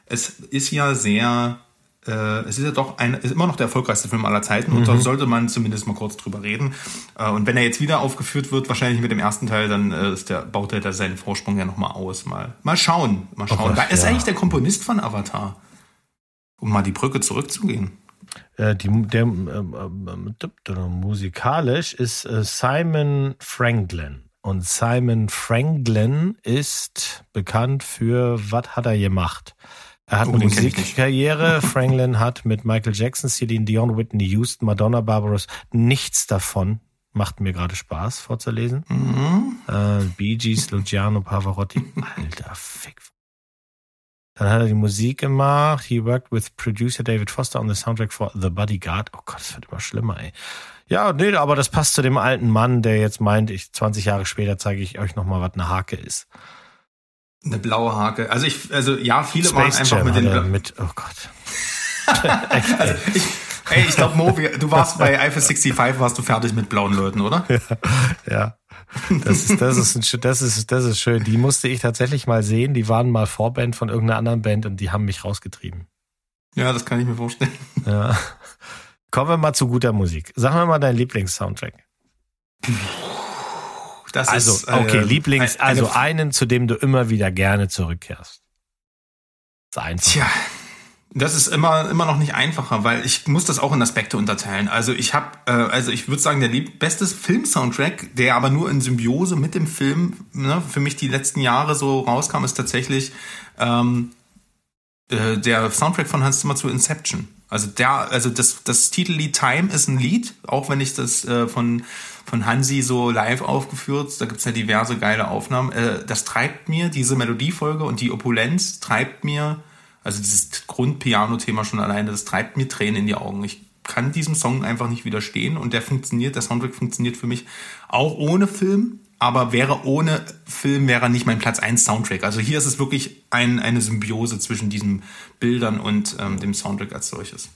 es ist ja sehr, äh, es ist ja doch ein, ist immer noch der erfolgreichste Film aller Zeiten und da sollte man zumindest mal kurz drüber reden. Äh, und wenn er jetzt wieder aufgeführt wird, wahrscheinlich mit dem ersten Teil, dann äh, ist der, baut er da seinen Vorsprung ja noch mal aus. Mal, mal schauen, mal schauen. Oh, Wer ist ja. eigentlich der Komponist von Avatar? Um mal die Brücke zurückzugehen. Äh, die, der, ähm, ähm, ähm, musikalisch ist äh, Simon Franklin. Und Simon Franklin ist bekannt für, was hat er gemacht? Er hat Oh, eine. Musikkarriere. <laughs> Franklin hat mit Michael Jackson, Celine Dion, Whitney Houston, Madonna, Barbaros nichts davon. Macht mir gerade Spaß vorzulesen. Mhm. Äh, Bee Gees, Luciano Pavarotti. Alter Fick. Dann hat er die Musik gemacht. He worked with producer David Foster on the soundtrack for The Bodyguard. Oh Gott, das wird immer schlimmer, ey. Ja, nee, aber das passt zu dem alten Mann, der jetzt meint, ich 20 Jahre später zeige ich euch nochmal, was eine Hake ist. Eine blaue Hake. Also ich, also ja, viele waren Space einfach Jam mit den mit, oh Gott. <laughs> Also ich, ey, ich glaube, Mo, du warst bei Eiffel 65, warst du fertig mit blauen Leuten, oder? Ja. Das ist, das ist, ein, das ist, das ist schön. Die musste ich tatsächlich mal sehen. Die waren mal Vorband von irgendeiner anderen Band und die haben mich rausgetrieben. Ja, das kann ich mir vorstellen. Ja. Kommen wir mal zu guter Musik. Sag mir mal deinen Lieblingssoundtrack. <laughs> Das Also, ist, äh, okay, Lieblings, eine- also einen, zu dem du immer wieder gerne zurückkehrst. Das ist einfach. Tja, das ist immer immer noch nicht einfacher, weil ich muss das auch in Aspekte unterteilen. Also ich habe, äh, also ich würde sagen, der beste Film-Soundtrack, der aber nur in Symbiose mit dem Film ne, für mich die letzten Jahre so rauskam, ist tatsächlich ähm, äh, der Soundtrack von Hans Zimmer zu Inception. Also der, also das, das Titellied Time ist ein Lied, auch wenn ich das äh, von von Hansi so live aufgeführt, da gibt's ja diverse geile Aufnahmen. Äh, das treibt mir, diese Melodiefolge und die Opulenz treibt mir, also dieses Grundpiano-Thema schon alleine, das treibt mir Tränen in die Augen. Ich kann diesem Song einfach nicht widerstehen und der funktioniert, der Soundtrack funktioniert für mich auch ohne Film, aber wäre ohne Film, wäre nicht mein Platz 1 Soundtrack. Also hier ist es wirklich ein, eine Symbiose zwischen diesen Bildern und ähm, dem Soundtrack als solches.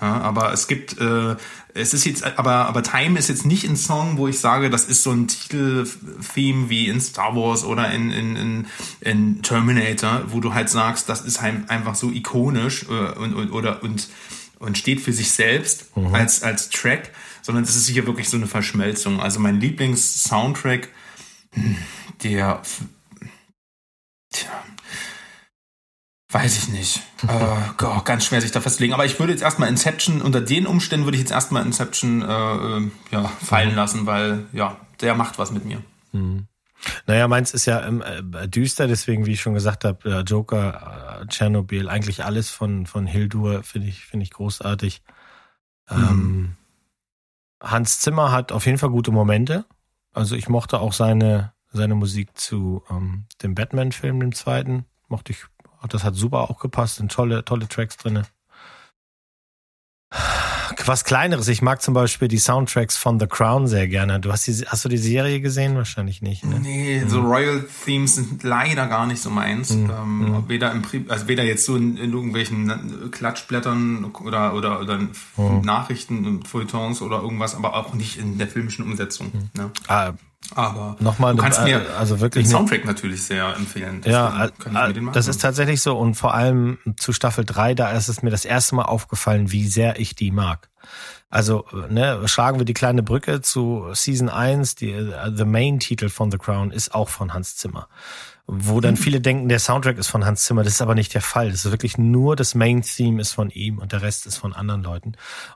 Ja, aber es gibt, äh, es ist jetzt, aber, aber Time ist jetzt nicht ein Song, wo ich sage, das ist so ein Titeltheme wie in Star Wars oder in, in, in, in Terminator, wo du halt sagst, das ist halt einfach so ikonisch äh, und, und, oder und und steht für sich selbst mhm. als, als Track, sondern das ist hier wirklich so eine Verschmelzung. Also mein Lieblings-Soundtrack, der, tja, Weiß ich nicht. <laughs> äh, oh, ganz schwer sich da festlegen. Aber ich würde jetzt erstmal Inception, unter den Umständen würde ich jetzt erstmal Inception äh, äh, ja, fallen mhm. lassen, weil ja, der macht was mit mir. Mhm. Naja, meins ist ja ähm, äh, düster, deswegen, wie ich schon gesagt habe, äh, Joker, Tschernobyl, eigentlich alles von, von Hildur finde ich, finde ich großartig. Mhm. Ähm, Hans Zimmer hat auf jeden Fall gute Momente. Also ich mochte auch seine, seine Musik zu ähm, dem Batman-Film, dem zweiten. Mochte ich das hat super auch gepasst, sind tolle, tolle Tracks drinne. Was kleineres, ich mag zum Beispiel die Soundtracks von The Crown sehr gerne. Du hast die, hast du die Serie gesehen? Wahrscheinlich nicht. Ne? Nee, so mhm. Royal Themes sind leider gar nicht so meins. Mhm. Ähm, mhm. weder im also weder jetzt so in, in, irgendwelchen Klatschblättern oder oder, oder mhm. Nachrichten und Feuilletons oder irgendwas, aber auch nicht in der filmischen Umsetzung. Mhm. Ne? Ah, aber Nochmal, du kannst mir also wirklich den Soundtrack natürlich sehr empfehlen. ja, das ist tatsächlich so. Und vor allem zu Staffel 3, da ist es mir das erste Mal aufgefallen, wie sehr ich die mag. Also, ne, schlagen wir die kleine Brücke zu Season 1, die The Main-Titel von The Crown ist auch von Hans Zimmer wo dann viele denken, der Soundtrack ist von Hans Zimmer. Das ist aber nicht der Fall. Das ist wirklich nur das Main-Theme ist von ihm und der Rest ist von anderen Leuten.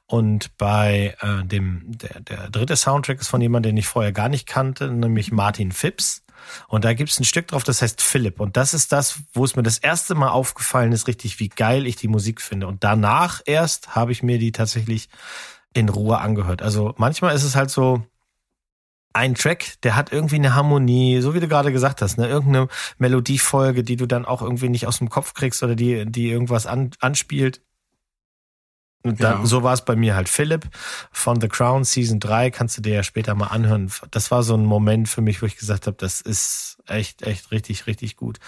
Und bei äh, dem, der, der dritte Soundtrack ist von jemandem, den ich vorher gar nicht kannte, nämlich Martin Phipps. Und da gibt's ein Stück drauf, das heißt Philipp. Und das ist das, wo es mir das erste Mal aufgefallen ist, richtig, wie geil ich die Musik finde. Und danach erst habe ich mir die tatsächlich in Ruhe angehört. Also manchmal ist es halt so, ein Track, der hat irgendwie eine Harmonie, so wie du gerade gesagt hast, ne, irgendeine Melodiefolge, die du dann auch irgendwie nicht aus dem Kopf kriegst oder die, die irgendwas an, anspielt. Und dann, ja. so war es bei mir halt Philipp von The Crown Season 3, kannst du dir ja später mal anhören. Das war so ein Moment für mich, wo ich gesagt habe, das ist echt, echt richtig, richtig gut.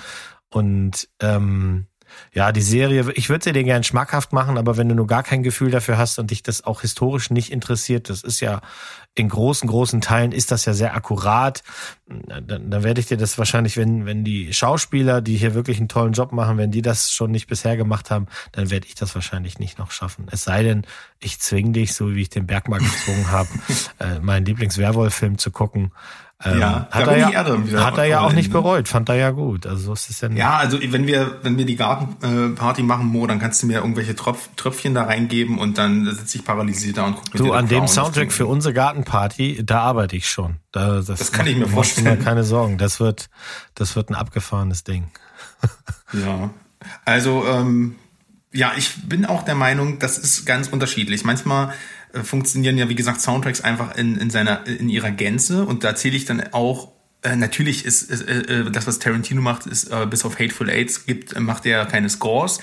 Und ähm, ja, die Serie, ich würde sie dir gern schmackhaft machen, aber wenn du nur gar kein Gefühl dafür hast und dich das auch historisch nicht interessiert, das ist ja in großen, großen Teilen ist das ja sehr akkurat, dann, dann werde ich dir das wahrscheinlich, wenn, wenn die Schauspieler, die hier wirklich einen tollen Job machen, wenn die das schon nicht bisher gemacht haben, dann werde ich das wahrscheinlich nicht noch schaffen. Es sei denn, ich zwinge dich, so wie ich den Bergmark gezwungen habe, <laughs> äh, meinen Lieblings-Werwolf-Film zu gucken. Ähm, ja, hat er ja, hat er ja auch nicht bereut, fand er ja gut. Also so ist es ja nicht. Ja, also wenn wir, wenn wir die Gartenparty machen, Mo, dann kannst du mir irgendwelche Tropf, Tröpfchen da reingeben und dann sitze ich paralysiert da und gucke mir Du, an dem Soundtrack für unsere Gartenparty, da arbeite ich schon. Da, das, das kann ich mir vorstellen. Keine Sorgen, das wird, das wird ein abgefahrenes Ding. <laughs> ja, also ähm, ja, ich bin auch der Meinung, das ist ganz unterschiedlich. Manchmal äh, funktionieren ja, wie gesagt, Soundtracks einfach in, in seiner, in ihrer Gänze. Und da zähle ich dann auch äh, natürlich ist, äh, äh, das, was Tarantino macht, ist äh, bis auf Hateful Aids gibt, macht er keine Scores.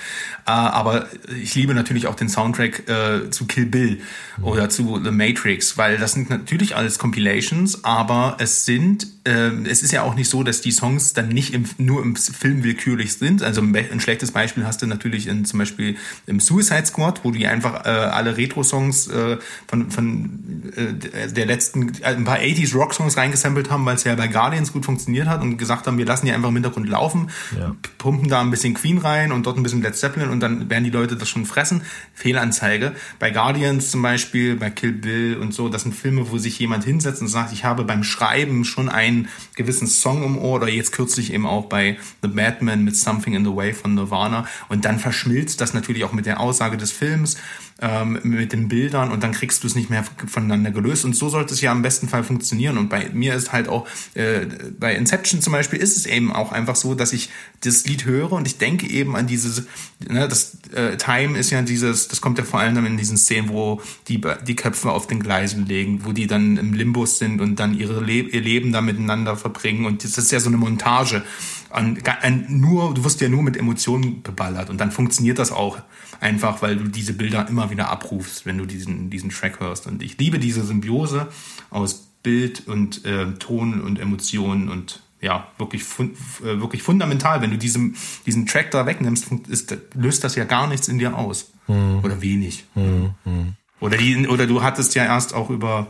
Äh, aber ich liebe natürlich auch den Soundtrack äh, zu Kill Bill mhm. oder zu The Matrix, weil das sind natürlich alles Compilations, aber es sind, äh, es ist ja auch nicht so, dass die Songs dann nicht im, nur im Film willkürlich sind. Also ein schlechtes Beispiel hast du natürlich in, zum Beispiel im Suicide Squad, wo die einfach äh, alle Retro-Songs äh, von, von äh, der letzten, ein paar 80s Rock-Songs reingesampelt haben, weil es ja bei Guardian Guardians gut funktioniert hat und gesagt haben, wir lassen die einfach im Hintergrund laufen, ja. pumpen da ein bisschen Queen rein und dort ein bisschen Led Zeppelin und dann werden die Leute das schon fressen. Fehlanzeige. Bei Guardians zum Beispiel, bei Kill Bill und so, das sind Filme, wo sich jemand hinsetzt und sagt, ich habe beim Schreiben schon einen gewissen Song im Ohr oder jetzt kürzlich eben auch bei The Batman mit Something in the Way von Nirvana und dann verschmilzt das natürlich auch mit der Aussage des Films ähm, mit den Bildern und dann kriegst du es nicht mehr voneinander gelöst. Und so sollte es ja im besten Fall funktionieren. Und bei mir ist halt auch, äh, bei Inception zum Beispiel ist es eben auch einfach so, dass ich das Lied höre und ich denke eben an dieses, ne, das äh, Time ist ja dieses, das kommt ja vor allem in diesen Szenen, wo die, die Köpfe auf den Gleisen legen, wo die dann im Limbus sind und dann ihre Le ihr Leben da miteinander verbringen. Und das ist ja so eine Montage. An, an, nur, du wirst ja nur mit Emotionen beballert und dann funktioniert das auch einfach, weil du diese Bilder immer wieder abrufst, wenn du diesen, diesen Track hörst. Und ich liebe diese Symbiose aus Bild und äh, Ton und Emotionen und ja, wirklich, fun äh, wirklich fundamental. Wenn du diesen, diesen Track da wegnimmst, ist, löst das ja gar nichts in dir aus. Hm. Oder wenig. Hm. Hm. Oder, die, oder du hattest ja erst auch über,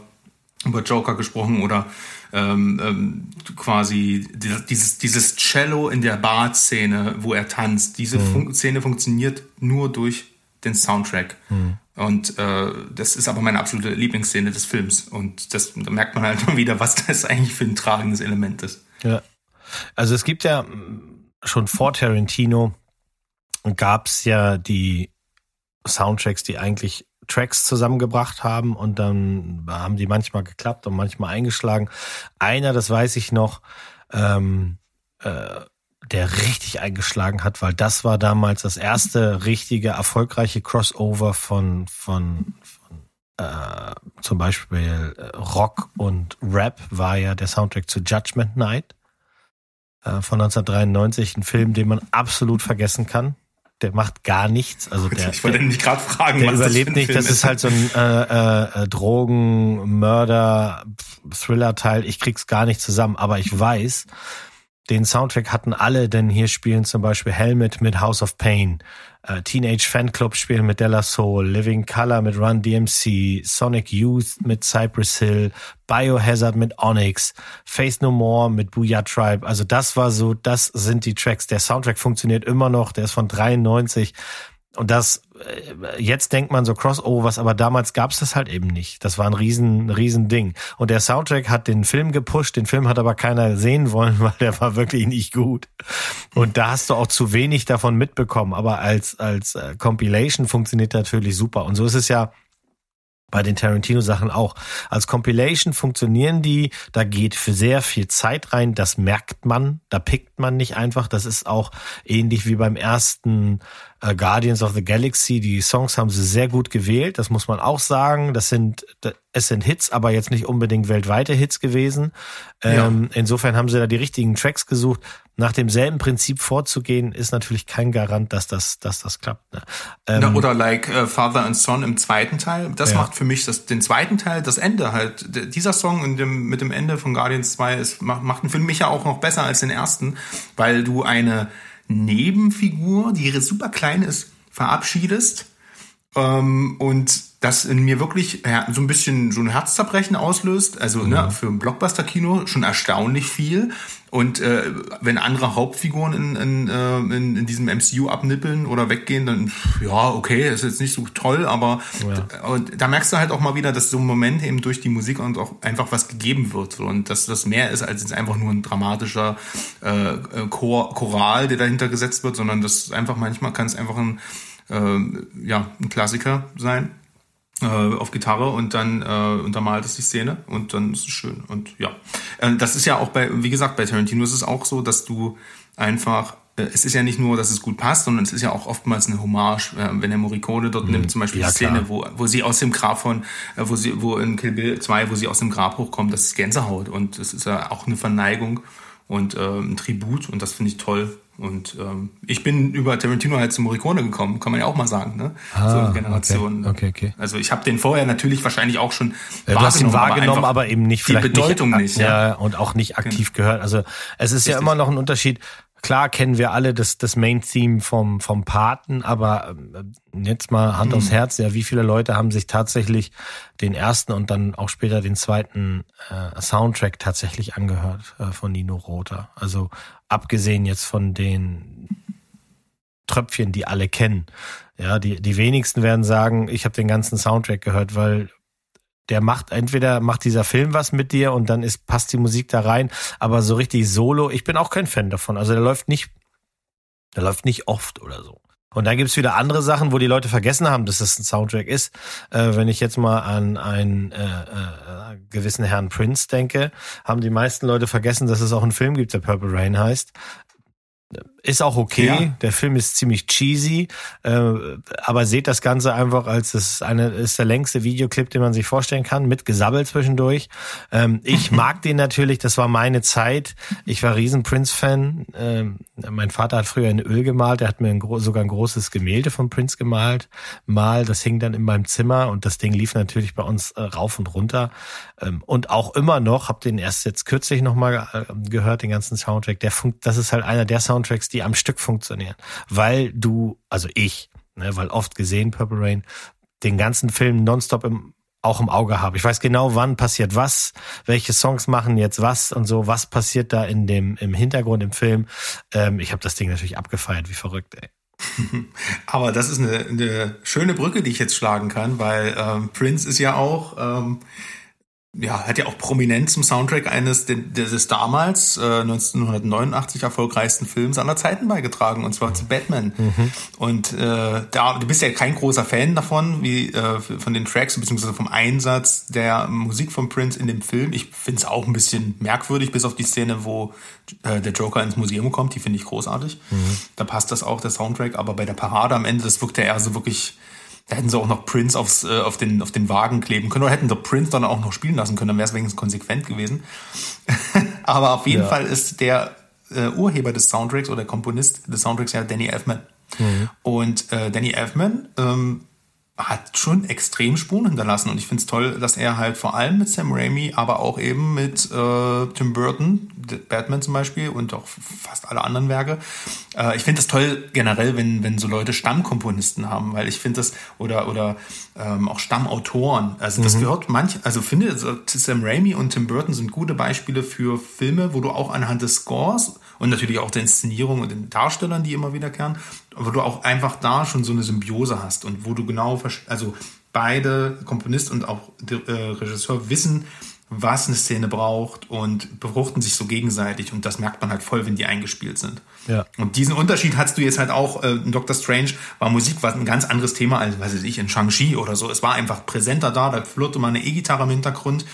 über Joker gesprochen oder ähm, ähm, quasi dieses, dieses Cello in der Bar-Szene, wo er tanzt. Diese mhm. Fun Szene funktioniert nur durch den Soundtrack. Mhm. Und äh, das ist aber meine absolute Lieblingsszene des Films. Und das da merkt man halt mal wieder, was das eigentlich für ein tragendes Element ist. Ja. Also es gibt ja schon vor Tarantino gab es ja die Soundtracks, die eigentlich Tracks zusammengebracht haben und dann haben die manchmal geklappt und manchmal eingeschlagen. Einer, das weiß ich noch, ähm, äh, der richtig eingeschlagen hat, weil das war damals das erste richtige, erfolgreiche Crossover von, von, von äh, zum Beispiel äh, Rock und Rap war ja der Soundtrack zu Judgment Night äh, von 1993, ein Film, den man absolut vergessen kann der macht gar nichts. Also der, ich wollte nämlich gerade fragen, der was überlebt das nicht. Film das ist halt so ein äh, äh, Drogen, Mörder, Thriller-Teil. Ich krieg's gar nicht zusammen, aber ich weiß, den Soundtrack hatten alle, denn hier spielen zum Beispiel Helmet mit House of Pain, äh, Teenage Fanclub spielen mit Della Soul, Living Color mit Run DMC, Sonic Youth mit Cypress Hill, Biohazard mit Onyx, Face No More mit Booyah Tribe. Also das war so, das sind die Tracks. Der Soundtrack funktioniert immer noch, der ist von 93. Und das, jetzt denkt man so Crossovers, aber damals gab es das halt eben nicht. Das war ein riesen, riesen Ding. Und der Soundtrack hat den Film gepusht, den Film hat aber keiner sehen wollen, <laughs> weil der war wirklich nicht gut. Und da hast du auch zu wenig davon mitbekommen. Aber als, als äh, Compilation funktioniert natürlich super. Und so ist es ja bei den Tarantino-Sachen auch. Als Compilation funktionieren die, da geht für sehr viel Zeit rein, das merkt man, da pickt man nicht einfach. Das ist auch ähnlich wie beim ersten äh, Guardians of the Galaxy. Die Songs haben sie sehr gut gewählt, das muss man auch sagen. Das sind, es sind Hits, aber jetzt nicht unbedingt weltweite Hits gewesen. Ähm, ja. Insofern haben sie da die richtigen Tracks gesucht. Nach demselben Prinzip vorzugehen, ist natürlich kein Garant, dass das, dass das klappt. Ne? Ähm, oder like uh, Father and Son im zweiten Teil. Das ja. macht für mich das, den zweiten Teil, das Ende halt. Dieser Song in dem, mit dem Ende von Guardians 2 ist, macht, macht für mich ja auch noch besser als den ersten, weil du eine Nebenfigur, die super klein ist, verabschiedest ähm, und das in mir wirklich so ein bisschen so ein Herzzerbrechen auslöst. Also ne, mhm. ne, für ein Blockbuster-Kino schon erstaunlich viel. Und äh, wenn andere Hauptfiguren in, in, äh, in, in diesem MCU abnippeln oder weggehen, dann ja, okay, ist jetzt nicht so toll, aber ja. und da merkst du halt auch mal wieder, dass so ein Moment eben durch die Musik und auch einfach was gegeben wird. Und dass das mehr ist als jetzt einfach nur ein dramatischer äh, Chor, Choral, der dahinter gesetzt wird, sondern das einfach manchmal kann es einfach ein, äh, ja, ein Klassiker sein äh, auf Gitarre und dann äh, untermalt es die Szene und dann ist es schön. Und ja, äh, das ist ja auch bei, wie gesagt, bei Tarantino ist es auch so, dass du einfach äh, es ist ja nicht nur, dass es gut passt, sondern es ist ja auch oftmals eine Hommage. Äh, wenn der Morricone dort mhm. nimmt, zum Beispiel ja, die Szene, wo, wo sie aus dem Grab von, wo sie, wo in Kill Bill 2, wo sie aus dem Grab hochkommt, das ist Gänsehaut und es ist ja auch eine Verneigung und äh, ein Tribut und das finde ich toll. Und ähm, ich bin über Tarantino halt zu Morricone gekommen, kann man ja auch mal sagen, ne? Ah, so eine Generation. Okay, okay, okay. Also ich habe den vorher natürlich wahrscheinlich auch schon ja, du hast ihn wahrgenommen, aber, aber eben nicht die Bedeutung nicht, nicht ja. ja. und auch nicht aktiv okay. gehört. Also es ist Richtig. ja immer noch ein Unterschied. Klar kennen wir alle das, das Main-Theme vom, vom Paten, aber äh, jetzt mal Hand mhm. aufs Herz, ja, wie viele Leute haben sich tatsächlich den ersten und dann auch später den zweiten äh, Soundtrack tatsächlich angehört äh, von Nino Rota? Also abgesehen jetzt von den Tröpfchen, die alle kennen. Ja, die, die wenigsten werden sagen, ich habe den ganzen Soundtrack gehört, weil der macht entweder macht dieser Film was mit dir und dann ist passt die Musik da rein, aber so richtig solo, ich bin auch kein Fan davon. Also der läuft nicht der läuft nicht oft oder so. Und dann gibt's wieder andere Sachen, wo die Leute vergessen haben, dass das ein Soundtrack ist. Äh, wenn ich jetzt mal an einen äh, äh, gewissen Herrn Prince denke, haben die meisten Leute vergessen, dass es auch einen Film gibt, der Purple Rain heißt. Ist auch okay. Ja. Der Film ist ziemlich cheesy, äh, aber seht das Ganze einfach als es eine ist der längste Videoclip, den man sich vorstellen kann, mit Gesabbel zwischendurch. Ähm, ich <laughs> mag den natürlich. Das war meine Zeit. Ich war riesen Prince-Fan. Ähm, mein Vater hat früher in Öl gemalt. Er hat mir ein, sogar ein großes Gemälde von Prince gemalt. Mal, das hing dann in meinem Zimmer und das Ding lief natürlich bei uns äh, rauf und runter. Ähm, und auch immer noch, hab den erst jetzt kürzlich nochmal äh, gehört, den ganzen Soundtrack. Der funkt, das ist halt einer der Soundtracks, die am Stück funktionieren. Weil du, also ich, ne, weil oft gesehen Purple Rain, den ganzen Film nonstop im auch im Auge habe. Ich weiß genau, wann passiert was, welche Songs machen jetzt was und so, was passiert da in dem im Hintergrund im Film. Ähm, ich habe das Ding natürlich abgefeiert, wie verrückt, ey. <laughs> Aber das ist eine, eine schöne Brücke, die ich jetzt schlagen kann, weil ähm, Prince ist ja auch ähm, ja, hat ja auch prominent zum Soundtrack eines des damals äh, 1989 erfolgreichsten Films aller Zeiten beigetragen, und zwar zu Batman. Mhm. Und äh, da, du bist ja kein großer Fan davon, wie äh, von den Tracks beziehungsweise vom Einsatz der Musik von Prince in dem Film. Ich finde es auch ein bisschen merkwürdig, bis auf die Szene, wo äh, der Joker ins Museum kommt. Die finde ich großartig. Mhm. Da passt das auch der Soundtrack, aber bei der Parade am Ende, das wirkt ja eher so wirklich da hätten sie auch noch Prince aufs, äh, auf, den, auf den Wagen kleben können oder hätten sie Prince dann auch noch spielen lassen können, dann wäre es wenigstens konsequent gewesen. <laughs> Aber auf jeden ja. Fall ist der äh, Urheber des Soundtracks oder Komponist des Soundtracks ja Danny Elfman. Mhm. Und äh, Danny Elfman ähm, hat schon extrem Spuren hinterlassen und ich finde es toll, dass er halt vor allem mit Sam Raimi, aber auch eben mit äh, Tim Burton, Batman zum Beispiel und auch fast alle anderen Werke. Äh, ich finde das toll generell, wenn wenn so Leute Stammkomponisten haben, weil ich finde das oder oder ähm, auch Stammautoren. Also das mhm. gehört manch, also finde Sam Raimi und Tim Burton sind gute Beispiele für Filme, wo du auch anhand des Scores und natürlich auch der Inszenierung und den Darstellern, die immer wiederkehren, wo du auch einfach da schon so eine Symbiose hast und wo du genau, also beide Komponist und auch äh, Regisseur wissen, was eine Szene braucht und befruchten sich so gegenseitig und das merkt man halt voll, wenn die eingespielt sind. Ja. Und diesen Unterschied hast du jetzt halt auch äh, in Doctor Strange, war Musik war ein ganz anderes Thema als, weiß ich, in Shang-Chi oder so. Es war einfach präsenter da, da flirrte mal eine E-Gitarre im Hintergrund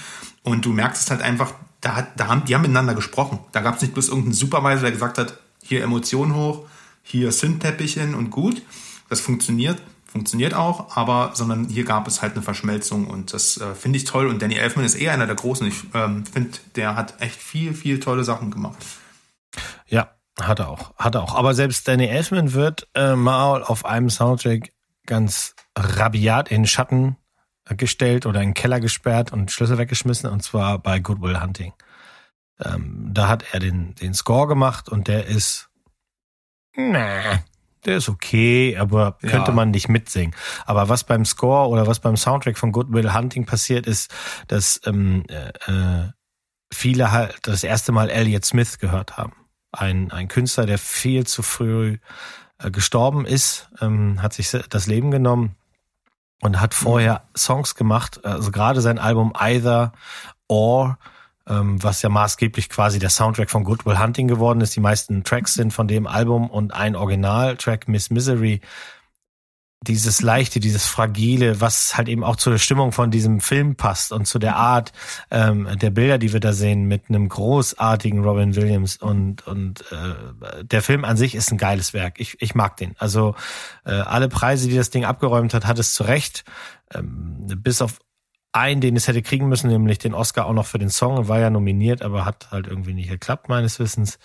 und du merkst halt einfach, da, hat, da haben, die haben miteinander gesprochen. Da gab es nicht bloß irgendeinen Supervisor, der gesagt hat, hier Emotionen hoch, hier Synth-Teppichchen und gut. Das funktioniert, funktioniert auch, aber sondern hier gab es halt eine Verschmelzung und das äh, finde ich toll. Und Danny Elfman ist eher einer der Großen. Ich ähm, finde, der hat echt viel, viel tolle Sachen gemacht. Ja, hat er auch, hat er auch. Aber selbst Danny Elfman wird äh, mal auf einem Soundtrack ganz rabiat in Schatten gestellt oder in den Keller gesperrt und Schlüssel weggeschmissen und zwar bei Goodwill Hunting. Ähm, da hat er den, den Score gemacht und der ist, na, der ist okay, aber könnte ja. man nicht mitsingen. Aber was beim Score oder was beim Soundtrack von Goodwill Hunting passiert ist, dass ähm, äh, äh viele halt das erste Mal Elliot Smith gehört haben. Ein, ein Künstler, der viel zu früh äh, gestorben ist, ähm, hat sich das Leben genommen und hat vorher Songs gemacht, also gerade sein Album Either or, ähm, was ja maßgeblich quasi der Soundtrack von Goodwill Hunting geworden ist. Die meisten Tracks sind von dem Album und ein Originaltrack Miss Misery dieses Leichte, dieses Fragile, was halt eben auch zur Stimmung von diesem Film passt und zu der Art ähm, der Bilder, die wir da sehen, mit einem großartigen Robin Williams und und äh, der Film an sich ist ein geiles Werk. Ich, ich mag den. Also äh, alle Preise, die das Ding abgeräumt hat, hat es zu Recht. Ähm, bis auf einen, den es hätte kriegen müssen, nämlich den Oscar auch noch für den Song, war ja nominiert, aber hat halt irgendwie nicht geklappt, meines Wissens.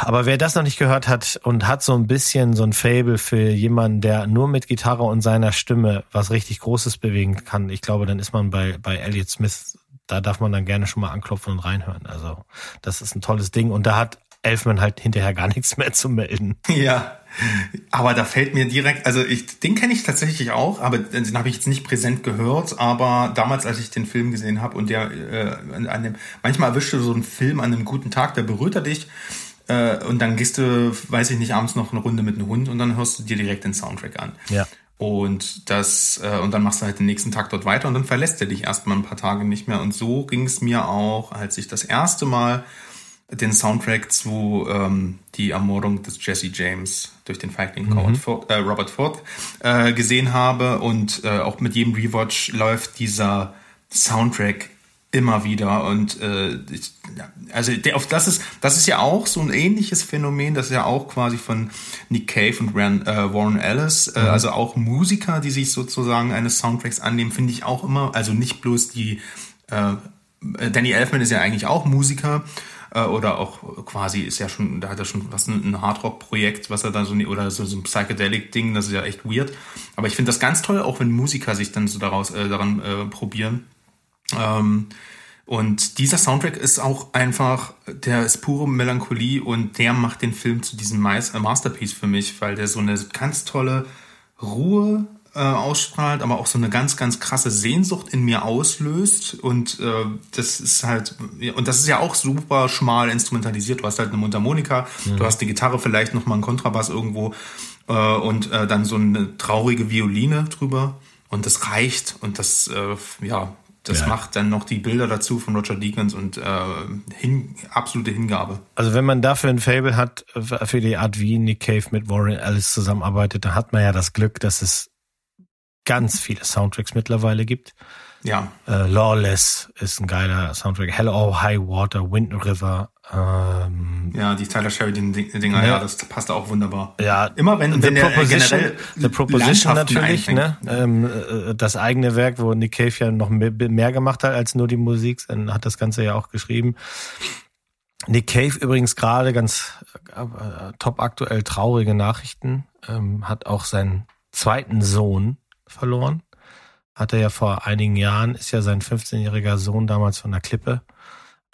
Aber wer das noch nicht gehört hat und hat so ein bisschen so ein Fable für jemanden, der nur mit Gitarre und seiner Stimme was richtig Großes bewegen kann, ich glaube, dann ist man bei, bei Elliot Smith, da darf man dann gerne schon mal anklopfen und reinhören. Also, das ist ein tolles Ding und da hat Elfman halt hinterher gar nichts mehr zu melden. Ja, aber da fällt mir direkt, also ich, den kenne ich tatsächlich auch, aber den habe ich jetzt nicht präsent gehört, aber damals, als ich den Film gesehen habe und der äh, an dem, manchmal erwischt du so einen Film an einem guten Tag, der berührt er dich äh, und dann gehst du, weiß ich nicht, abends noch eine Runde mit einem Hund und dann hörst du dir direkt den Soundtrack an. Ja. Und das, äh, und dann machst du halt den nächsten Tag dort weiter und dann verlässt er dich erstmal ein paar Tage nicht mehr. Und so ging es mir auch, als ich das erste Mal den Soundtrack zu ähm, die Ermordung des Jesse James durch den Feigling mhm. Ford, äh, Robert Ford äh, gesehen habe und äh, auch mit jedem Rewatch läuft dieser Soundtrack immer wieder und äh, ich, also der, auf das ist das ist ja auch so ein ähnliches Phänomen das ist ja auch quasi von Nick Cave und Ran, äh, Warren Ellis äh, mhm. also auch Musiker die sich sozusagen eines Soundtracks annehmen finde ich auch immer also nicht bloß die Danny Elfman ist ja eigentlich auch Musiker äh, oder auch quasi ist ja schon da hat er schon was ein Hardrock Projekt was er da so oder so, so ein Psychedelic Ding das ist ja echt weird. Aber ich finde das ganz toll auch wenn Musiker sich dann so daraus äh, daran äh, probieren. Ähm, und dieser Soundtrack ist auch einfach, der ist pure Melancholie und der macht den Film zu diesem Masterpiece für mich, weil der so eine ganz tolle Ruhe äh, ausstrahlt, aber auch so eine ganz, ganz krasse Sehnsucht in mir auslöst. Und äh, das ist halt, und das ist ja auch super schmal instrumentalisiert. Du hast halt eine Mundharmonika, mhm. du hast die Gitarre, vielleicht nochmal einen Kontrabass irgendwo äh, und äh, dann so eine traurige Violine drüber. Und das reicht und das, äh, ja, das ja. macht dann noch die Bilder dazu von Roger Deakins und äh, hin, absolute Hingabe. Also wenn man dafür ein Fable hat, für die Art wie Nick Cave mit Warren Ellis zusammenarbeitet, dann hat man ja das Glück, dass es ganz viele Soundtracks mittlerweile gibt. Ja. Äh, Lawless ist ein geiler Soundtrack. Hello High Water, Wind River. Ähm, ja, die Tyler Sheridan-Dinger, ja. ja, das passt auch wunderbar. Ja, immer wenn, The wenn Proposition, der The Proposition natürlich, ne? Ähm, äh, das eigene Werk, wo Nick Cave ja noch mehr, mehr gemacht hat als nur die Musik, dann hat das Ganze ja auch geschrieben. Nick Cave übrigens gerade ganz äh, top aktuell traurige Nachrichten, ähm, hat auch seinen zweiten Sohn verloren. Hat er ja vor einigen Jahren, ist ja sein 15-jähriger Sohn damals von der Klippe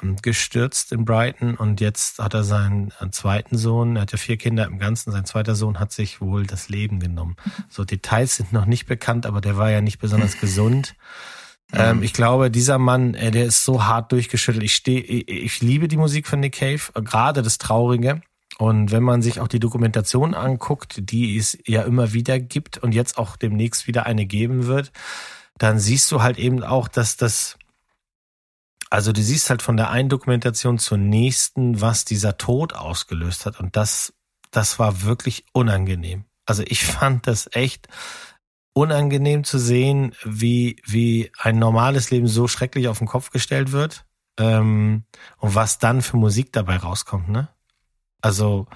ähm, gestürzt in Brighton und jetzt hat er seinen äh, zweiten Sohn, er hat ja vier Kinder im Ganzen, sein zweiter Sohn hat sich wohl das Leben genommen. So Details sind noch nicht bekannt, aber der war ja nicht besonders <laughs> gesund. Ähm, ich glaube, dieser Mann, äh, der ist so hart durchgeschüttelt. Ich stehe, ich, ich liebe die Musik von Nick Cave, äh, gerade das Traurige. Und wenn man sich auch die Dokumentation anguckt, die es ja immer wieder gibt und jetzt auch demnächst wieder eine geben wird, dann siehst du halt eben auch, dass das, also du siehst halt von der einen Dokumentation zur nächsten, was dieser Tod ausgelöst hat. Und das, das war wirklich unangenehm. Also ich fand das echt unangenehm zu sehen, wie, wie ein normales Leben so schrecklich auf den Kopf gestellt wird. Ähm, und was dann für Musik dabei rauskommt, ne? Also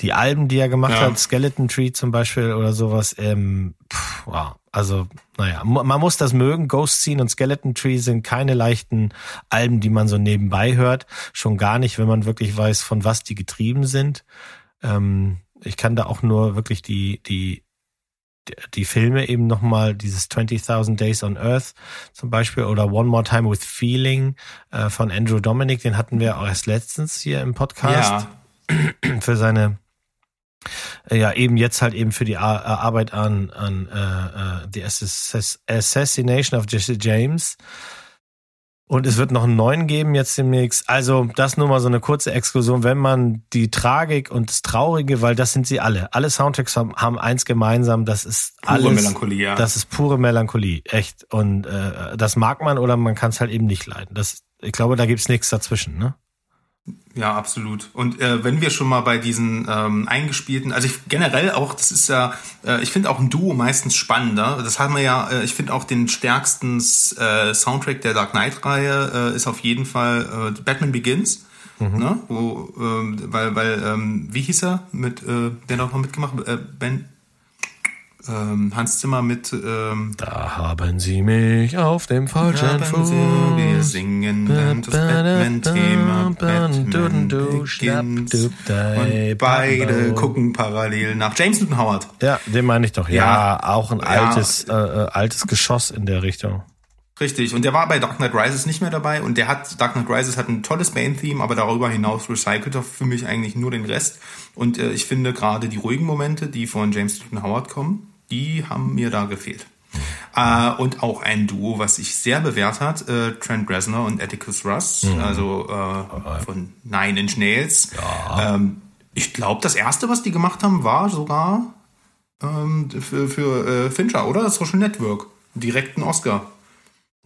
die Alben, die er gemacht ja. hat, Skeleton Tree zum Beispiel oder sowas, ähm, pff, wow. Also, naja, man muss das mögen. Ghost Scene und Skeleton Tree sind keine leichten Alben, die man so nebenbei hört. Schon gar nicht, wenn man wirklich weiß, von was die getrieben sind. Ähm, ich kann da auch nur wirklich die, die, die Filme eben nochmal, dieses 20.000 Days on Earth zum Beispiel oder One More Time with Feeling äh, von Andrew Dominic, den hatten wir auch erst letztens hier im Podcast. Ja für seine ja eben jetzt halt eben für die Arbeit an an äh, uh, The Assassination of Jesse James und es wird noch einen neuen geben jetzt demnächst. Also das nur mal so eine kurze Exkursion, wenn man die Tragik und das Traurige, weil das sind sie alle. Alle Soundtracks haben, haben eins gemeinsam, das ist pure alles, Melancholie, ja. Das ist pure Melancholie, echt. Und äh, das mag man oder man kann es halt eben nicht leiden. Das, ich glaube, da gibt's nichts dazwischen, ne? Ja, absolut. Und äh, wenn wir schon mal bei diesen ähm, eingespielten, also ich generell auch, das ist ja, äh, ich finde auch ein Duo meistens spannender. Das haben wir ja, äh, ich finde auch den stärksten äh, Soundtrack der Dark Knight-Reihe äh, ist auf jeden Fall äh, Batman Begins. Mhm. Ne? Wo, äh, weil, weil, ähm, wie hieß er mit, äh, der noch mitgemacht? Äh, ben ähm, Hans Zimmer mit. Ähm, da haben Sie mich auf dem falschen Fuß. Wir singen dann das Batman-Thema. Batman beginnt. Und beide gucken parallel nach James Newton Howard. Ja, den meine ich doch. Ja, ja auch ein altes, ja. äh, äh, altes Geschoss in der Richtung. Richtig, und der war bei Dark Knight Rises nicht mehr dabei und der hat, Dark Knight Rises hat ein tolles Bane-Theme, aber darüber hinaus recycelt er für mich eigentlich nur den Rest. Und äh, ich finde gerade die ruhigen Momente, die von James Newton Howard kommen, die haben mir da gefehlt. Äh, und auch ein Duo, was sich sehr bewährt hat, äh, Trent Reznor und Atticus Russ, mhm. also äh, von Nine Inch Nails. Ja. Ähm, ich glaube, das erste, was die gemacht haben, war sogar ähm, für, für äh, Fincher, oder? Das Social Network. Direkt ein Oscar.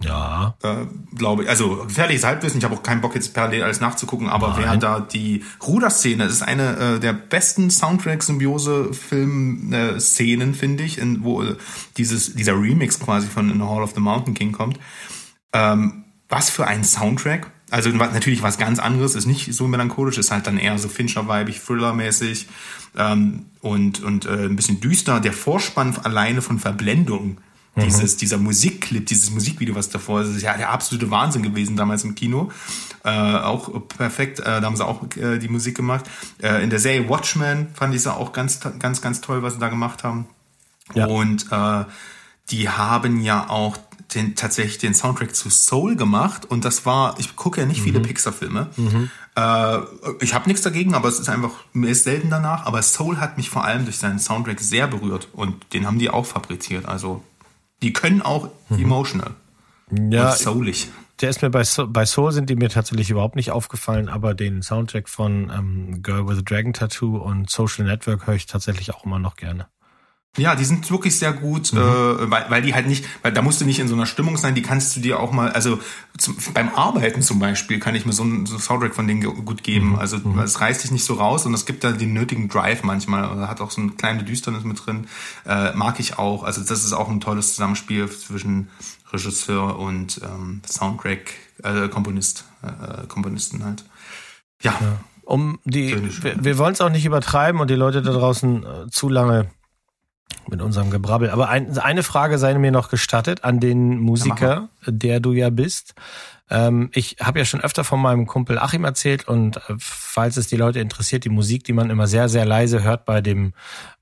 Ja. Äh, glaube ich. Also gefährliches Halbwissen. Ich habe auch keinen Bock jetzt parallel alles nachzugucken, aber Nein. wer da die Ruderszene, das ist eine äh, der besten Soundtrack-Symbiose-Film-Szenen, finde ich, in, wo äh, dieses, dieser Remix quasi von In the Hall of the Mountain King kommt. Ähm, was für ein Soundtrack. Also natürlich was ganz anderes, ist nicht so melancholisch, ist halt dann eher so Fincher-weibig, Thriller-mäßig ähm, und, und äh, ein bisschen düster. Der Vorspann alleine von Verblendung Mhm. Dieses, dieser Musikclip, dieses Musikvideo, was davor ist, ist ja der absolute Wahnsinn gewesen damals im Kino. Äh, auch perfekt, äh, da haben sie auch äh, die Musik gemacht. Äh, in der Serie Watchmen fand ich es auch ganz, ganz, ganz toll, was sie da gemacht haben. Ja. Und äh, die haben ja auch den tatsächlich den Soundtrack zu Soul gemacht und das war, ich gucke ja nicht mhm. viele Pixar-Filme. Mhm. Äh, ich habe nichts dagegen, aber es ist einfach, mir ist selten danach. Aber Soul hat mich vor allem durch seinen Soundtrack sehr berührt und den haben die auch fabriziert. Also die können auch mhm. emotional. Ja, und soulig. Der ist mir bei, Soul, bei Soul sind die mir tatsächlich überhaupt nicht aufgefallen, aber den Soundtrack von ähm, Girl with a Dragon Tattoo und Social Network höre ich tatsächlich auch immer noch gerne. Ja, die sind wirklich sehr gut, mhm. äh, weil, weil die halt nicht, weil da musst du nicht in so einer Stimmung sein, die kannst du dir auch mal, also zum, beim Arbeiten zum Beispiel kann ich mir so einen so Soundtrack von denen gut geben. Mhm. Also mhm. es reißt dich nicht so raus und es gibt da den nötigen Drive manchmal. Also hat auch so eine kleine Düsternis mit drin. Äh, mag ich auch. Also das ist auch ein tolles Zusammenspiel zwischen Regisseur und ähm, Soundtrack, äh, Komponist, äh, Komponisten halt. Ja. ja. Um die, wir, wir wollen es auch nicht übertreiben und die Leute da draußen äh, zu lange mit unserem Gebrabbel. Aber ein, eine Frage sei mir noch gestattet an den Musiker, ja, der du ja bist. Ähm, ich habe ja schon öfter von meinem Kumpel Achim erzählt und äh, falls es die Leute interessiert, die Musik, die man immer sehr, sehr leise hört bei dem,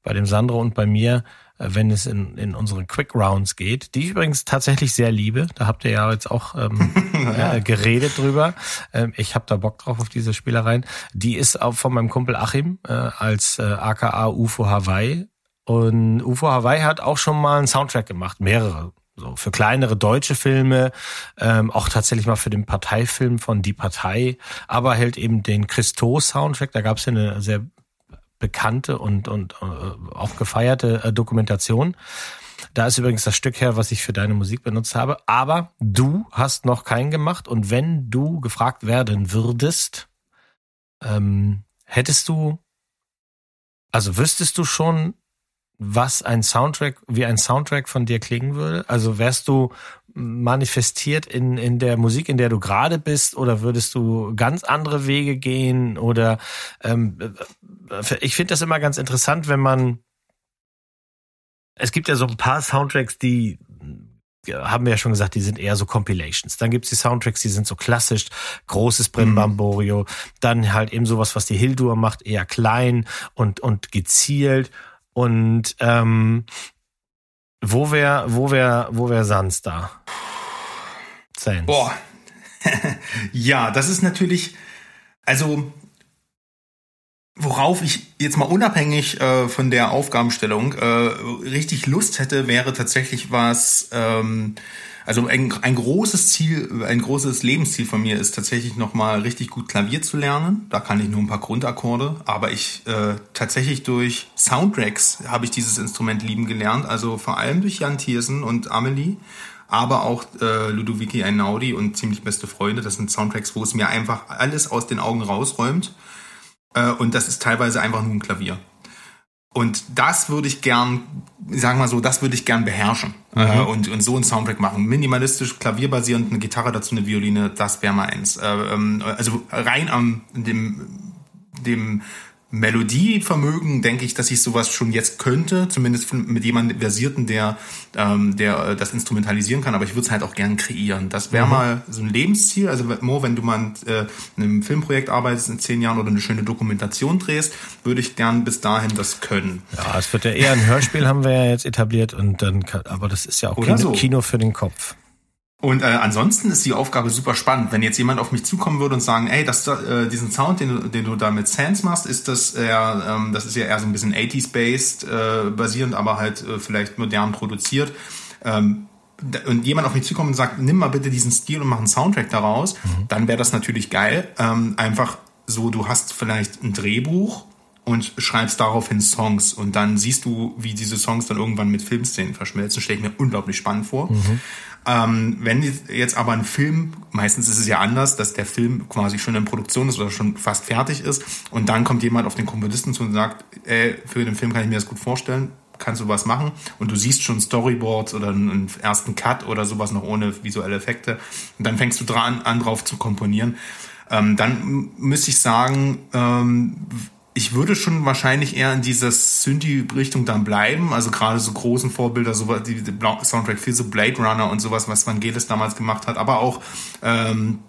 bei dem Sandro und bei mir, äh, wenn es in, in unseren Quick Rounds geht, die ich übrigens tatsächlich sehr liebe. Da habt ihr ja jetzt auch ähm, <laughs> äh, geredet drüber. Ähm, ich habe da Bock drauf auf diese Spielereien. Die ist auch von meinem Kumpel Achim äh, als äh, AKA UFO Hawaii und UFO Hawaii hat auch schon mal einen Soundtrack gemacht, mehrere. So für kleinere deutsche Filme, ähm, auch tatsächlich mal für den Parteifilm von Die Partei, aber hält eben den Christo-Soundtrack. Da gab es ja eine sehr bekannte und, und äh, auch gefeierte äh, Dokumentation. Da ist übrigens das Stück her, was ich für deine Musik benutzt habe. Aber du hast noch keinen gemacht. Und wenn du gefragt werden würdest, ähm, hättest du, also wüsstest du schon, was ein Soundtrack, wie ein Soundtrack von dir klingen würde? Also wärst du manifestiert in, in der Musik, in der du gerade bist, oder würdest du ganz andere Wege gehen? Oder ähm, äh, ich finde das immer ganz interessant, wenn man es gibt ja so ein paar Soundtracks, die haben wir ja schon gesagt, die sind eher so Compilations. Dann gibt's die Soundtracks, die sind so klassisch, großes Brimbamborio. Mhm. Dann halt eben sowas, was die Hildur macht, eher klein und, und gezielt. Und ähm, wo wäre wo wär, wo wär Sans da? Sans. Boah. <laughs> ja, das ist natürlich, also worauf ich jetzt mal unabhängig äh, von der Aufgabenstellung äh, richtig Lust hätte, wäre tatsächlich was, ähm, also ein, ein großes Ziel, ein großes Lebensziel von mir ist tatsächlich nochmal richtig gut Klavier zu lernen. Da kann ich nur ein paar Grundakkorde, aber ich äh, tatsächlich durch Soundtracks habe ich dieses Instrument lieben gelernt. Also vor allem durch Jan Thiersen und Amelie, aber auch äh, Ludovici Einaudi und ziemlich beste Freunde. Das sind Soundtracks, wo es mir einfach alles aus den Augen rausräumt. Äh, und das ist teilweise einfach nur ein Klavier. Und das würde ich gern, sagen wir mal so, das würde ich gern beherrschen mhm. äh, und, und so einen Soundtrack machen. Minimalistisch, klavierbasierend, eine Gitarre dazu, eine Violine, das wäre mal eins. Äh, ähm, also rein am dem, dem Melodievermögen denke ich, dass ich sowas schon jetzt könnte, zumindest mit jemandem Versierten, der, ähm, der äh, das instrumentalisieren kann, aber ich würde es halt auch gern kreieren. Das wäre mhm. mal so ein Lebensziel. Also Mo, wenn du mal äh, in einem Filmprojekt arbeitest in zehn Jahren oder eine schöne Dokumentation drehst, würde ich gern bis dahin das können. Ja, es wird ja eher ein Hörspiel, haben wir ja jetzt etabliert und dann kann, aber das ist ja auch Kino, so. Kino für den Kopf. Und äh, ansonsten ist die Aufgabe super spannend. Wenn jetzt jemand auf mich zukommen würde und sagen, ey, das, äh, diesen Sound, den du, den du da mit Sans machst, ist das eher, ähm, das ist ja eher so ein bisschen 80s-based äh, basierend, aber halt äh, vielleicht modern produziert. Ähm, und jemand auf mich zukommt und sagt, nimm mal bitte diesen Stil und mach einen Soundtrack daraus, mhm. dann wäre das natürlich geil. Ähm, einfach so, du hast vielleicht ein Drehbuch und schreibst daraufhin Songs und dann siehst du, wie diese Songs dann irgendwann mit Filmszenen verschmelzen. Stelle ich mir unglaublich spannend vor. Mhm. Ähm, wenn jetzt aber ein Film, meistens ist es ja anders, dass der Film quasi schon in Produktion ist oder schon fast fertig ist und dann kommt jemand auf den Komponisten zu und sagt, ey, für den Film kann ich mir das gut vorstellen, kannst du was machen und du siehst schon Storyboards oder einen ersten Cut oder sowas noch ohne visuelle Effekte und dann fängst du dran an drauf zu komponieren. Ähm, dann müsste ich sagen, ähm, ich würde schon wahrscheinlich eher in dieser Synthie-Richtung dann bleiben. Also gerade so großen Vorbilder, so die, die Soundtrack für so Blade Runner und sowas, was Vangelis damals gemacht hat, aber auch ähm,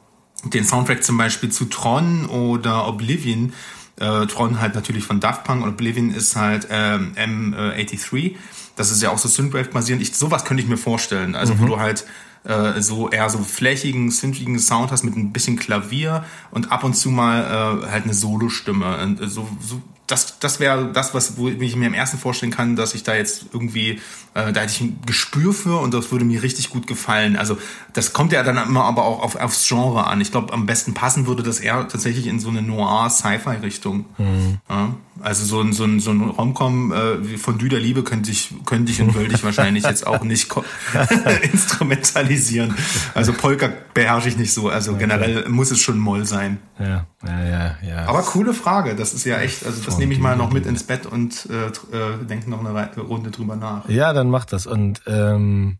den Soundtrack zum Beispiel zu Tron oder Oblivion. Äh, Tron halt natürlich von Daft Punk und Oblivion ist halt ähm, M83. Das ist ja auch so Synthwave basierend. Ich, sowas könnte ich mir vorstellen. Also mhm. wo du halt äh, so eher so flächigen, synthigen Sound hast mit ein bisschen Klavier und ab und zu mal äh, halt eine Solostimme. Und äh, so, so das, das wäre das, was wo ich mir im ersten vorstellen kann, dass ich da jetzt irgendwie, äh, da hätte ich ein Gespür für und das würde mir richtig gut gefallen. Also das kommt ja dann immer aber auch auf, aufs Genre an. Ich glaube, am besten passen würde das eher tatsächlich in so eine Noir-Sci-Fi-Richtung. Mhm. Ja, also so ein, so ein, so ein Romcom äh, von Dü der Liebe könnte ich, könnte ich und wollte ich wahrscheinlich jetzt auch nicht <laughs> instrumentalisieren. Also Polka beherrsche ich nicht so. Also generell muss es schon Moll sein. Ja, ja, ja, ja. Aber coole Frage. Das ist ja echt, also das nehme ich mal noch mit ins Bett und äh, äh, denke noch eine Runde drüber nach. Ja, dann mach das. Und ähm,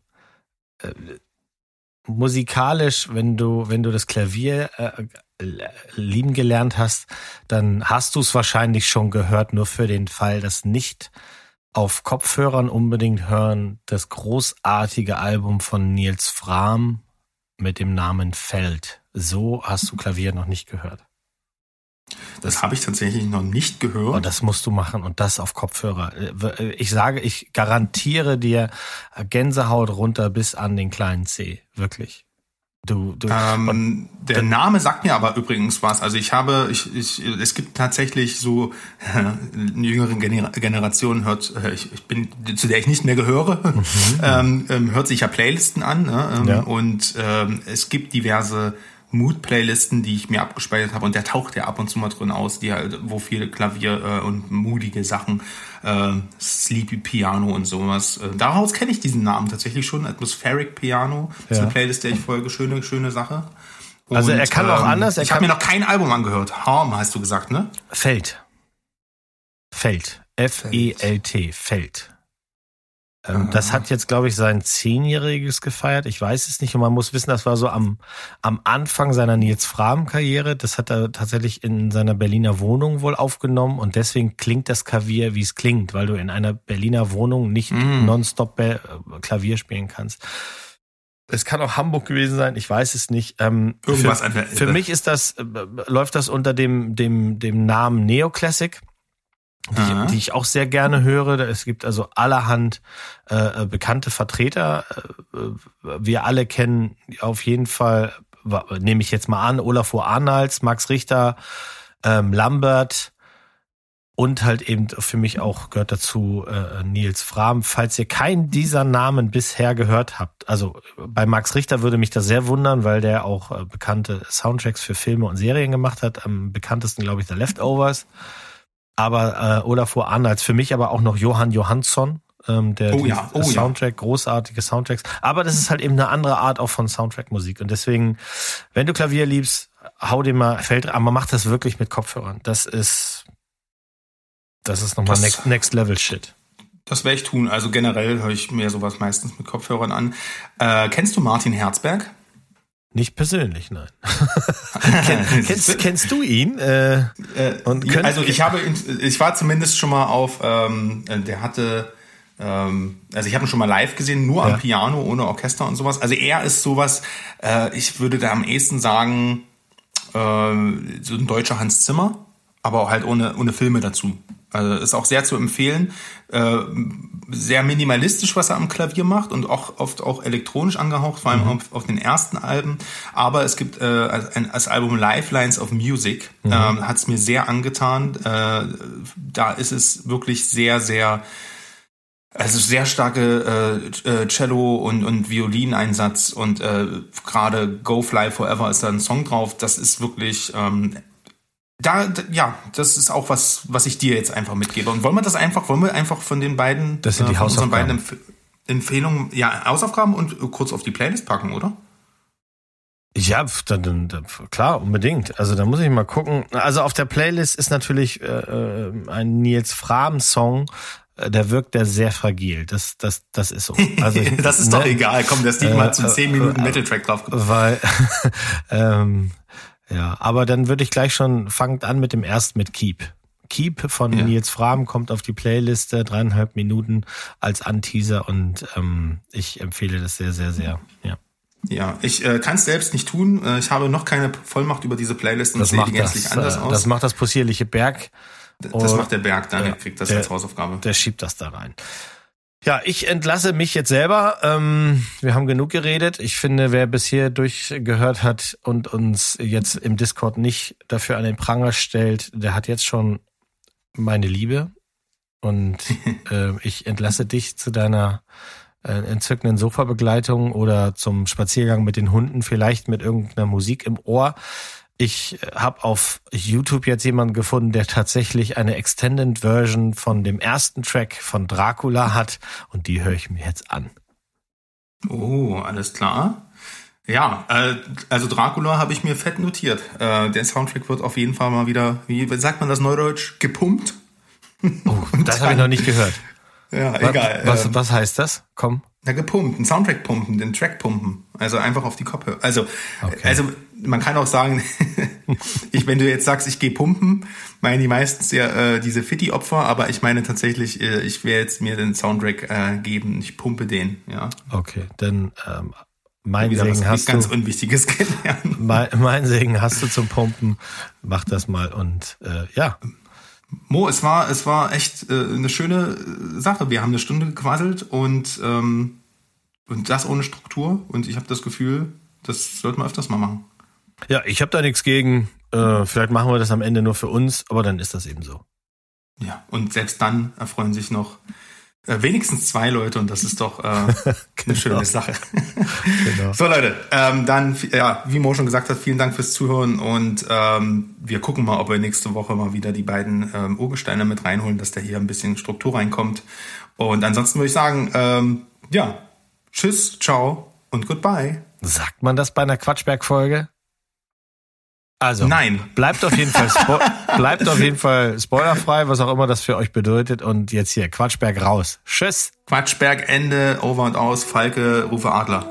äh, musikalisch, wenn du, wenn du das Klavier äh, lieben gelernt hast, dann hast du es wahrscheinlich schon gehört, nur für den Fall, dass nicht auf Kopfhörern unbedingt hören, das großartige Album von Nils Fram mit dem Namen Feld. So hast du Klavier noch nicht gehört. Das habe ich tatsächlich noch nicht gehört. Und das musst du machen und das auf Kopfhörer. Ich sage, ich garantiere dir Gänsehaut runter bis an den kleinen C. Wirklich. Du, du, ähm, der Name sagt mir aber übrigens was. Also ich habe, ich, ich, es gibt tatsächlich so <laughs> eine jüngere Generation hört, äh, ich, ich bin zu der ich nicht mehr gehöre, mhm. <laughs> ähm, ähm, hört sich ja Playlisten an ne? ähm, ja. und ähm, es gibt diverse Mood-Playlisten, die ich mir abgespeichert habe und der taucht ja ab und zu mal drin aus, die halt, wo viele Klavier äh, und modige Sachen, äh, Sleepy Piano und sowas. Äh, daraus kenne ich diesen Namen tatsächlich schon, Atmospheric Piano. Das ist eine Playlist, der ich folge, schöne, schöne Sache. Und, also er kann auch ähm, anders. ich habe mir noch kein Album angehört. Harm hast du gesagt, ne? Feld. Feld. F-E-L-T. Feld. Ähm, das hat jetzt, glaube ich, sein Zehnjähriges gefeiert. Ich weiß es nicht. Und man muss wissen, das war so am, am Anfang seiner Nils Frahm-Karriere. Das hat er tatsächlich in seiner Berliner Wohnung wohl aufgenommen. Und deswegen klingt das Klavier, wie es klingt, weil du in einer Berliner Wohnung nicht mm. nonstop äh, Klavier spielen kannst. Es kann auch Hamburg gewesen sein, ich weiß es nicht. Ähm, Irgendwas für, für mich ist das, äh, läuft das unter dem, dem, dem Namen Neoclassic die, die, ich auch sehr gerne höre. Es gibt also allerhand äh, bekannte Vertreter. Äh, wir alle kennen auf jeden Fall, nehme ich jetzt mal an, Olafur Arnalds, Max Richter, ähm, Lambert und halt eben für mich auch gehört dazu äh, Nils Fram. Falls ihr keinen dieser Namen bisher gehört habt, also bei Max Richter würde mich das sehr wundern, weil der auch äh, bekannte Soundtracks für Filme und Serien gemacht hat. Am bekanntesten, glaube ich, The Leftovers aber äh, Olafur Arnalds, für mich aber auch noch Johann Johansson, ähm, der oh ja, oh Soundtrack, ja. großartige Soundtracks. Aber das ist halt eben eine andere Art auch von Soundtrack-Musik. Und deswegen, wenn du Klavier liebst, hau dir mal Feld, aber mach das wirklich mit Kopfhörern. Das ist, das ist nochmal next, next Level Shit. Das werde ich tun. Also generell höre ich mir sowas meistens mit Kopfhörern an. Äh, kennst du Martin Herzberg? Nicht persönlich, nein. <laughs> <laughs> kennst, kennst du ihn? Äh, äh, also ich habe, ich war zumindest schon mal auf, ähm, der hatte, ähm, also ich habe ihn schon mal live gesehen, nur ja. am Piano, ohne Orchester und sowas. Also er ist sowas, äh, ich würde da am ehesten sagen, äh, so ein deutscher Hans Zimmer, aber halt ohne, ohne Filme dazu. Also ist auch sehr zu empfehlen. Äh, sehr minimalistisch, was er am Klavier macht und auch oft auch elektronisch angehaucht, vor allem mhm. auf, auf, den ersten Alben. Aber es gibt äh, ein, das Album Lifelines of Music, mhm. ähm, hat es mir sehr angetan. Äh, da ist es wirklich sehr, sehr also sehr starke äh, äh, Cello und, und Violineinsatz und äh, gerade Go Fly Forever ist da ein Song drauf. Das ist wirklich ähm, da, ja, das ist auch was, was ich dir jetzt einfach mitgebe. Und wollen wir das einfach, wollen wir einfach von den beiden, das sind die äh, Hausaufgaben. beiden Empf Empfehlungen, ja, Hausaufgaben und kurz auf die Playlist packen, oder? Ja, dann, dann, klar, unbedingt. Also da muss ich mal gucken. Also auf der Playlist ist natürlich äh, äh ein Nils Frahm-Song, äh, der wirkt der sehr fragil. Das, das, das ist so. <laughs> Also das ist ne? doch egal. Komm, der Steve äh, mal zu 10 Minuten Metal Track drauf. Weil <laughs> ähm, ja, aber dann würde ich gleich schon, fangt an mit dem ersten mit Keep. Keep von ja. Nils Fram kommt auf die Playliste, dreieinhalb Minuten als Anteaser und ähm, ich empfehle das sehr, sehr, sehr. Ja. Ja, ich äh, kann es selbst nicht tun. Äh, ich habe noch keine Vollmacht über diese Playlist und das sehe die gänzlich das, anders äh, aus. Das macht das possierliche Berg. Das macht der Berg, dann ja, kriegt das der, als Hausaufgabe. Der schiebt das da rein. Ja, ich entlasse mich jetzt selber. Ähm, wir haben genug geredet. Ich finde, wer bis hier durchgehört hat und uns jetzt im Discord nicht dafür an den Pranger stellt, der hat jetzt schon meine Liebe. Und <laughs> äh, ich entlasse dich zu deiner äh, entzückenden Sofabegleitung oder zum Spaziergang mit den Hunden, vielleicht mit irgendeiner Musik im Ohr. Ich habe auf YouTube jetzt jemanden gefunden, der tatsächlich eine Extended Version von dem ersten Track von Dracula hat und die höre ich mir jetzt an. Oh, alles klar. Ja, äh, also Dracula habe ich mir fett notiert. Äh, der Soundtrack wird auf jeden Fall mal wieder, wie sagt man das neudeutsch, gepumpt. Oh, <laughs> das habe ich noch nicht gehört. Ja, egal. Was, ähm, was heißt das? Komm. Na, gepumpt, ein Soundtrack pumpen, den Track pumpen. Also einfach auf die Kopfhörer. Also, okay. also man kann auch sagen, <laughs> ich, wenn du jetzt sagst, ich gehe pumpen, meinen die meistens ja äh, diese Fitti-Opfer, aber ich meine tatsächlich, äh, ich werde jetzt mir den Soundtrack äh, geben, ich pumpe den, ja. Okay, dann ähm, mein Segen hast ganz du. Unwichtiges <laughs> gelernt. Mein, mein Segen hast du zum Pumpen. Mach das mal und äh, ja. Mo, es war, es war echt äh, eine schöne Sache. Wir haben eine Stunde gequasselt und, ähm, und das ohne Struktur. Und ich habe das Gefühl, das sollte man öfters mal machen. Ja, ich habe da nichts gegen. Äh, vielleicht machen wir das am Ende nur für uns, aber dann ist das eben so. Ja, und selbst dann erfreuen sich noch äh, wenigstens zwei Leute und das ist doch äh, genau. <laughs> eine schöne Sache. <laughs> genau. So Leute, ähm, dann, ja, wie Mo schon gesagt hat, vielen Dank fürs Zuhören und ähm, wir gucken mal, ob wir nächste Woche mal wieder die beiden ähm, Urgesteine mit reinholen, dass da hier ein bisschen Struktur reinkommt. Und ansonsten würde ich sagen, ähm, ja, tschüss, ciao und goodbye. Sagt man das bei einer Quatschberg-Folge? Also, Nein. Bleibt auf jeden Fall, <laughs> bleibt auf jeden Fall spoilerfrei, was auch immer das für euch bedeutet. Und jetzt hier, Quatschberg raus. Tschüss. Quatschberg, Ende, over und aus, Falke, Rufe Adler.